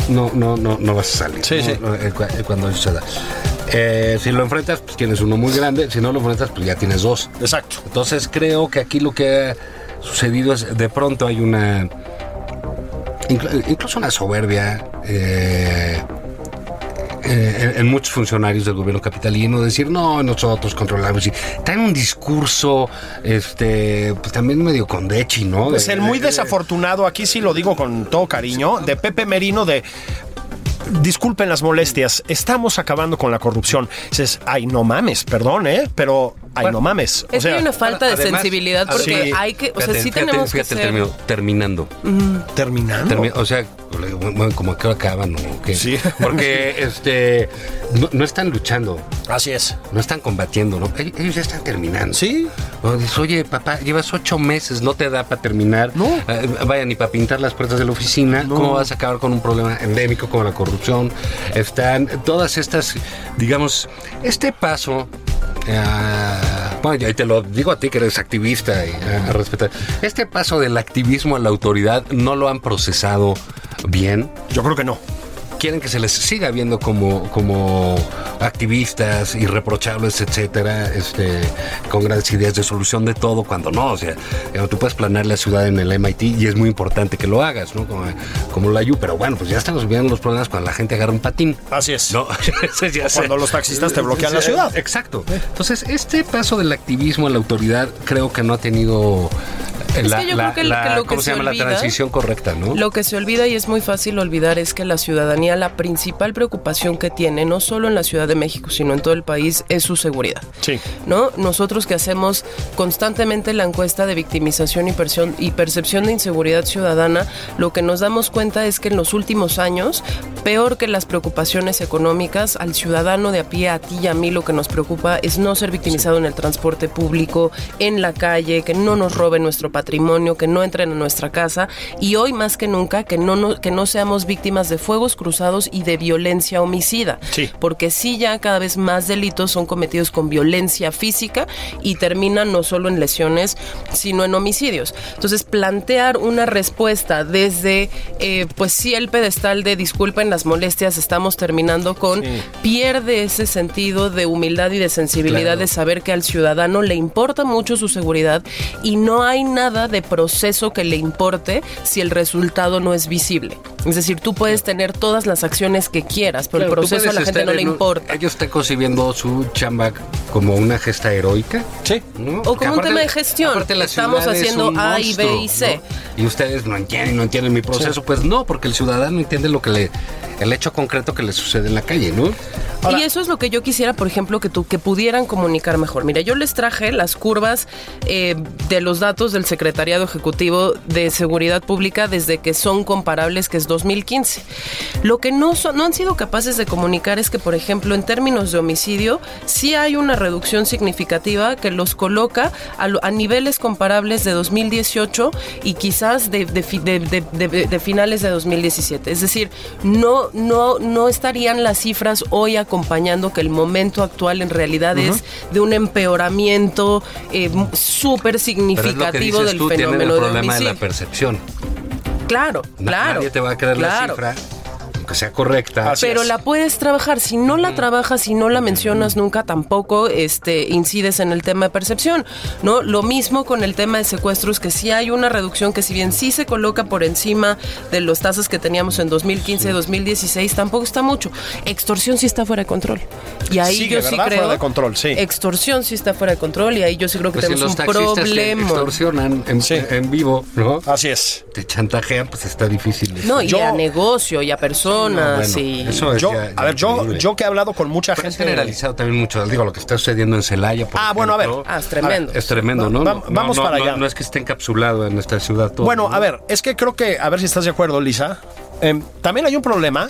no, no, no, no vas a salir. Sí, ¿no? sí. Eh, eh, Cuando suceda. Eh, si lo enfrentas, pues tienes uno muy grande. Si no lo enfrentas, pues ya tienes dos. Exacto. Entonces creo que aquí lo que ha sucedido es de pronto hay una incluso una soberbia eh, eh, en, muchos funcionarios del gobierno capitalino decir, no, nosotros controlamos. Y traen un discurso, este, pues también medio con dechi, ¿no? Pues De- el muy de- desafortunado, aquí sí lo digo con todo cariño, de Pepe Merino de... Disculpen las molestias, estamos acabando con la corrupción. Dices, ay, no mames, perdón, ¿eh? Pero, ay, no mames. Es que hay una falta de además- sensibilidad porque Sí. hay que, o sea, Fíjate, sí fíjate, tenemos fíjate que el ser... término, terminando. terminando. Termi- o sea, como que acaban, ¿no? ¿O qué? Sí. *laughs* Porque este no, no están luchando, Así es. no están combatiendo, ¿no? Ellos ellos ya están terminando. Sí. O dices, oye, papá, llevas ocho meses, no te da para terminar. No. Eh, vaya, ni para pintar las puertas de la oficina. ¿Cómo vas a acabar con un problema endémico como la corrupción? Están todas estas, digamos, este paso. Eh, bueno, y te lo digo a ti que eres activista y eh, a respetar. Este paso del activismo a la autoridad no lo han procesado bien Yo creo que no. Quieren que se les siga viendo como, como activistas irreprochables, etcétera, este, con grandes ideas de solución de todo, cuando no, o sea, digamos, tú puedes planear la ciudad en el MIT y es muy importante que lo hagas, ¿no? Como, como la U, pero bueno, pues ya estamos viendo los problemas cuando la gente agarra un patín. Así es. No, *laughs* ya. Cuando los taxistas te bloquean la ciudad. Exacto. Entonces, este paso del activismo a la autoridad creo que no ha tenido eh, Es la, que yo la- creo que- la- que lo que ¿cómo se se llama? La olvida- transición correcta, ¿no? Lo que se olvida y es muy fácil olvidar es que la ciudadanía, la principal preocupación que tiene, no solo en la Ciudad de México, sino en todo el país, es su seguridad. Sí. ¿No? Nosotros que hacemos constantemente la encuesta de victimización y, percepción- y percepción de inseguridad ciudadana, lo que nos damos cuenta es que en los últimos años, peor que las preocupaciones económicas, al ciudadano de a pie, a ti y a mí, lo que nos preocupa es no ser victimizado en el transporte público, en la calle, que no nos roben nuestro patrimonio, que no entren a nuestra casa y hoy más que nunca que no, no- que no seamos víctimas de fuegos cruzados y de violencia homicida. Sí. Porque sí ya cada vez más delitos son cometidos con violencia física y terminan no solo en lesiones, sino en homicidios. Entonces, plantear una respuesta desde, eh, pues sí, el pedestal de disculpen las molestias, estamos terminando con, pierde ese sentido de humildad y de sensibilidad Claro. de saber que al ciudadano le importa mucho su seguridad y no hay nada de proceso que le importe si el resultado no es visible. Es decir, tú puedes tener todas las acciones que quieras, pero Claro, el proceso a la gente no le un- importa. Ellos están concibiendo su chamba como una gesta heroica. Sí. ¿no? O Porque como un aparte- tema de gestión. Estamos es haciendo un A y B y C. ¿no? Y ustedes no entienden, no entienden mi proceso. Pues no, porque el ciudadano entiende lo que le, el hecho concreto que le sucede en la calle, ¿no? y eso es lo que yo quisiera, por ejemplo, que, tú, que pudieran comunicar mejor. Mira, yo les traje las curvas eh, de los datos del Secretariado Ejecutivo de Seguridad Pública desde que son comparables, que es 2015. Lo que no, son, no han sido capaces de comunicar es que, por ejemplo, en términos de homicidio, sí hay una reducción significativa que los coloca a, niveles comparables de 2018 y quizás de, de fi- de- de- de- de finales de 2017. Es decir, no, no, no estarían las cifras hoy acompañando que el momento actual en realidad es de un empeoramiento eh, súper significativo dices tú, tienen el de problema de la percepción. Claro, claro. Nadie te va a creer la claro. cifra, aunque sea correcta. Así Pero es. la puedes trabajar. Si no la trabajas, si no la mencionas nunca, tampoco este, incides en el tema de percepción. ¿no? Lo mismo con el tema de secuestros, que sí hay una reducción que si bien sí se coloca por encima de las tasas que teníamos en 2015 2016, tampoco está mucho. Extorsión sí está fuera de control. Y ahí Sigue, yo sí ¿verdad? creo... Fuera de control, sí. Extorsión sí está fuera de control y ahí yo sí creo que Pues si tenemos los un problema. extorsionan en, Sí. en vivo, ¿no? Así es. Te chantajean, pues está difícil. No, y Yo- a negocio y a personas Bueno, y... eso es Yo, ya- a ver, yo, que he hablado con mucha Pero es gente. generalizado también mucho. Digo, lo que está sucediendo en Celaya. por Ah, bueno, a ver. Ah, es tremendo. Es tremendo, ¿no? Va- No, vamos no, para no, allá. No es que esté encapsulado en nuestra ciudad todo. Bueno, ¿no? a ver, es que creo que, a ver si estás de acuerdo, Lisa. em, también hay un problema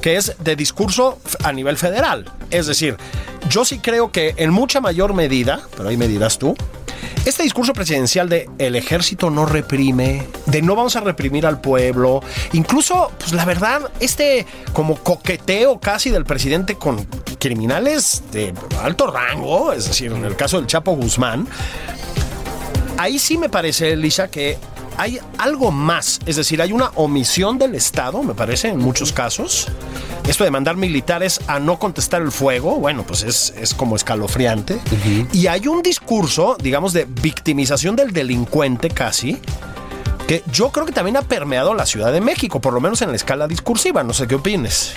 que es de discurso a nivel federal. Es decir, yo sí creo que en mucha mayor medida, pero ahí me dirás tú, este discurso presidencial de el ejército no reprime, de no vamos a reprimir al pueblo, incluso, pues la verdad, este como coqueteo casi del presidente con criminales de alto rango, es decir, en el caso del Chapo Guzmán, ahí sí me parece, Lisa, que hay algo más. Es decir, hay una omisión del Estado, me parece, en muchos casos. Esto de mandar militares a no contestar el fuego, bueno, pues es, es como escalofriante. Y hay un discurso, digamos, de victimización del delincuente casi, que yo creo que también ha permeado la Ciudad de México, por lo menos en la escala discursiva. No sé qué opines.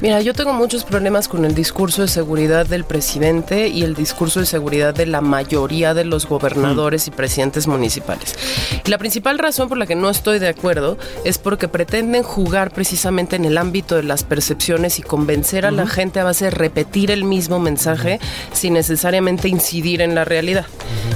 Mira, yo tengo muchos problemas con el discurso de seguridad del presidente y el discurso de seguridad de la mayoría de los gobernadores y presidentes municipales. Y la principal razón por la que no estoy de acuerdo es porque pretenden jugar precisamente en el ámbito de las percepciones y convencer a la gente a base de repetir el mismo mensaje sin necesariamente incidir en la realidad,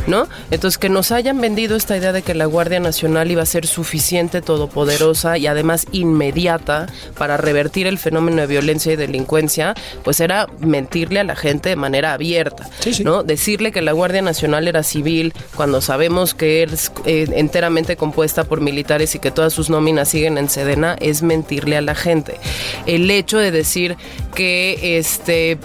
¿no? Entonces, que nos hayan vendido esta idea de que la Guardia Nacional iba a ser suficiente, todopoderosa y además inmediata para revertir el fenómeno de violencia y delincuencia, pues era mentirle a la gente de manera abierta, ¿no? Decirle que la Guardia Nacional era civil cuando sabemos que es eh, enteramente compuesta por militares y que todas sus nóminas siguen en Sedena es mentirle a la gente. El hecho de decir que este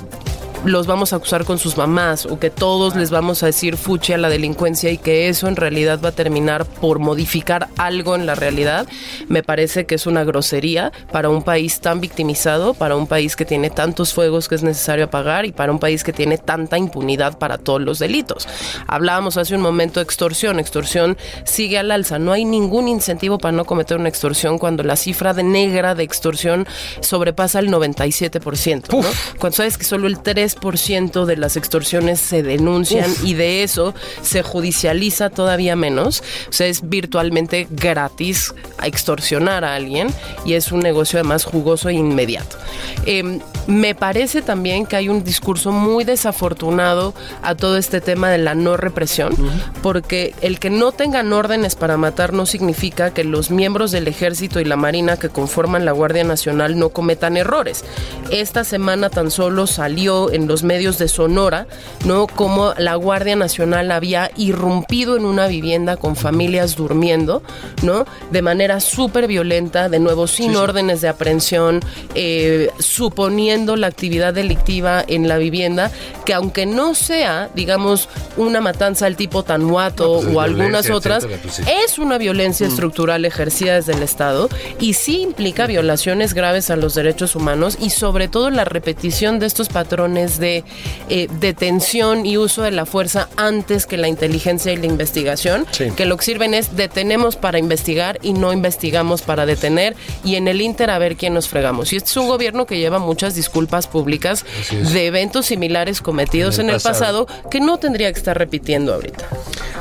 los vamos a acusar con sus mamás o que todos les vamos a decir fuchi a la delincuencia y que eso en realidad va a terminar por modificar algo en la realidad, me parece que es una grosería para un país tan victimizado, para un país que tiene tantos fuegos que es necesario apagar y para un país que tiene tanta impunidad para todos los delitos. Hablábamos hace un momento de extorsión, extorsión sigue al alza, no hay ningún incentivo para no cometer una extorsión cuando la cifra de negra de extorsión sobrepasa el 97%, ¿no? Cuando sabes que solo el 3 ciento de las extorsiones se denuncian y de eso se judicializa todavía menos. O sea, es virtualmente gratis extorsionar a alguien y es un negocio además jugoso e inmediato. Em, me parece también que hay un discurso muy desafortunado a todo este tema de la no represión, porque el que no tengan órdenes para matar no significa que los miembros del ejército y la marina que conforman la Guardia Nacional no cometan errores. Esta semana tan solo salió en los medios de Sonora, ¿no? Como la Guardia Nacional había irrumpido en una vivienda con familias durmiendo, ¿no? De manera súper violenta, de nuevo sin órdenes de aprehensión, eh, suponiendo la actividad delictiva en la vivienda, que aunque no sea, digamos, una matanza del tipo Tanuato pues, o algunas otras, pues, sí. es una violencia estructural ejercida desde el Estado y sí implica violaciones graves a los derechos humanos y sobre todo la repetición de estos patrones de eh, detención y uso de la fuerza antes que la inteligencia y la investigación, Sí. que lo que sirven es detenemos para investigar y no investigamos para detener y en el inter a ver quién nos fregamos. Y este es un gobierno que lleva muchas disculpas públicas de eventos similares cometidos en el, pasado. que no tendría que estar repitiendo ahorita.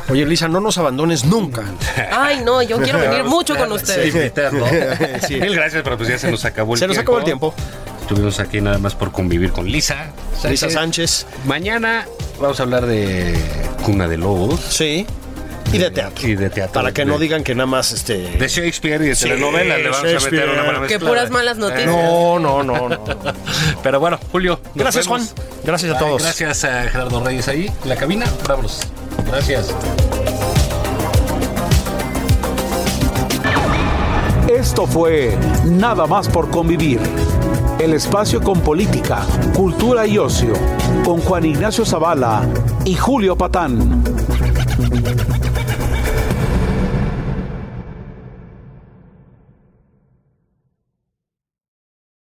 Oye, Lisa, no nos abandones nunca. Ay, no, yo quiero *laughs* venir mucho con ustedes. *laughs* Mil gracias, pero pues ya se nos acabó el Se tiempo. nos acabó el tiempo. Estuvimos aquí nada más por convivir con Lisa. Lisa Sánchez. Mañana vamos a hablar de Cuna de Lobos Sí. Y de teatro. y de teatro. Para que no digan que nada más este. De Shakespeare y de Sí, telenovelas le vamos a meter Shakespeare. una buena Que puras malas noticias. No, no, no, no. *laughs* Pero bueno, Julio. Gracias, vemos. Juan. Gracias a Ay, todos. Gracias a Gerardo Reyes ahí en la cabina. Vámonos. Gracias. Esto fue Nada más por convivir. El espacio con política, cultura y ocio, con Juan Ignacio Zavala y Julio Patán.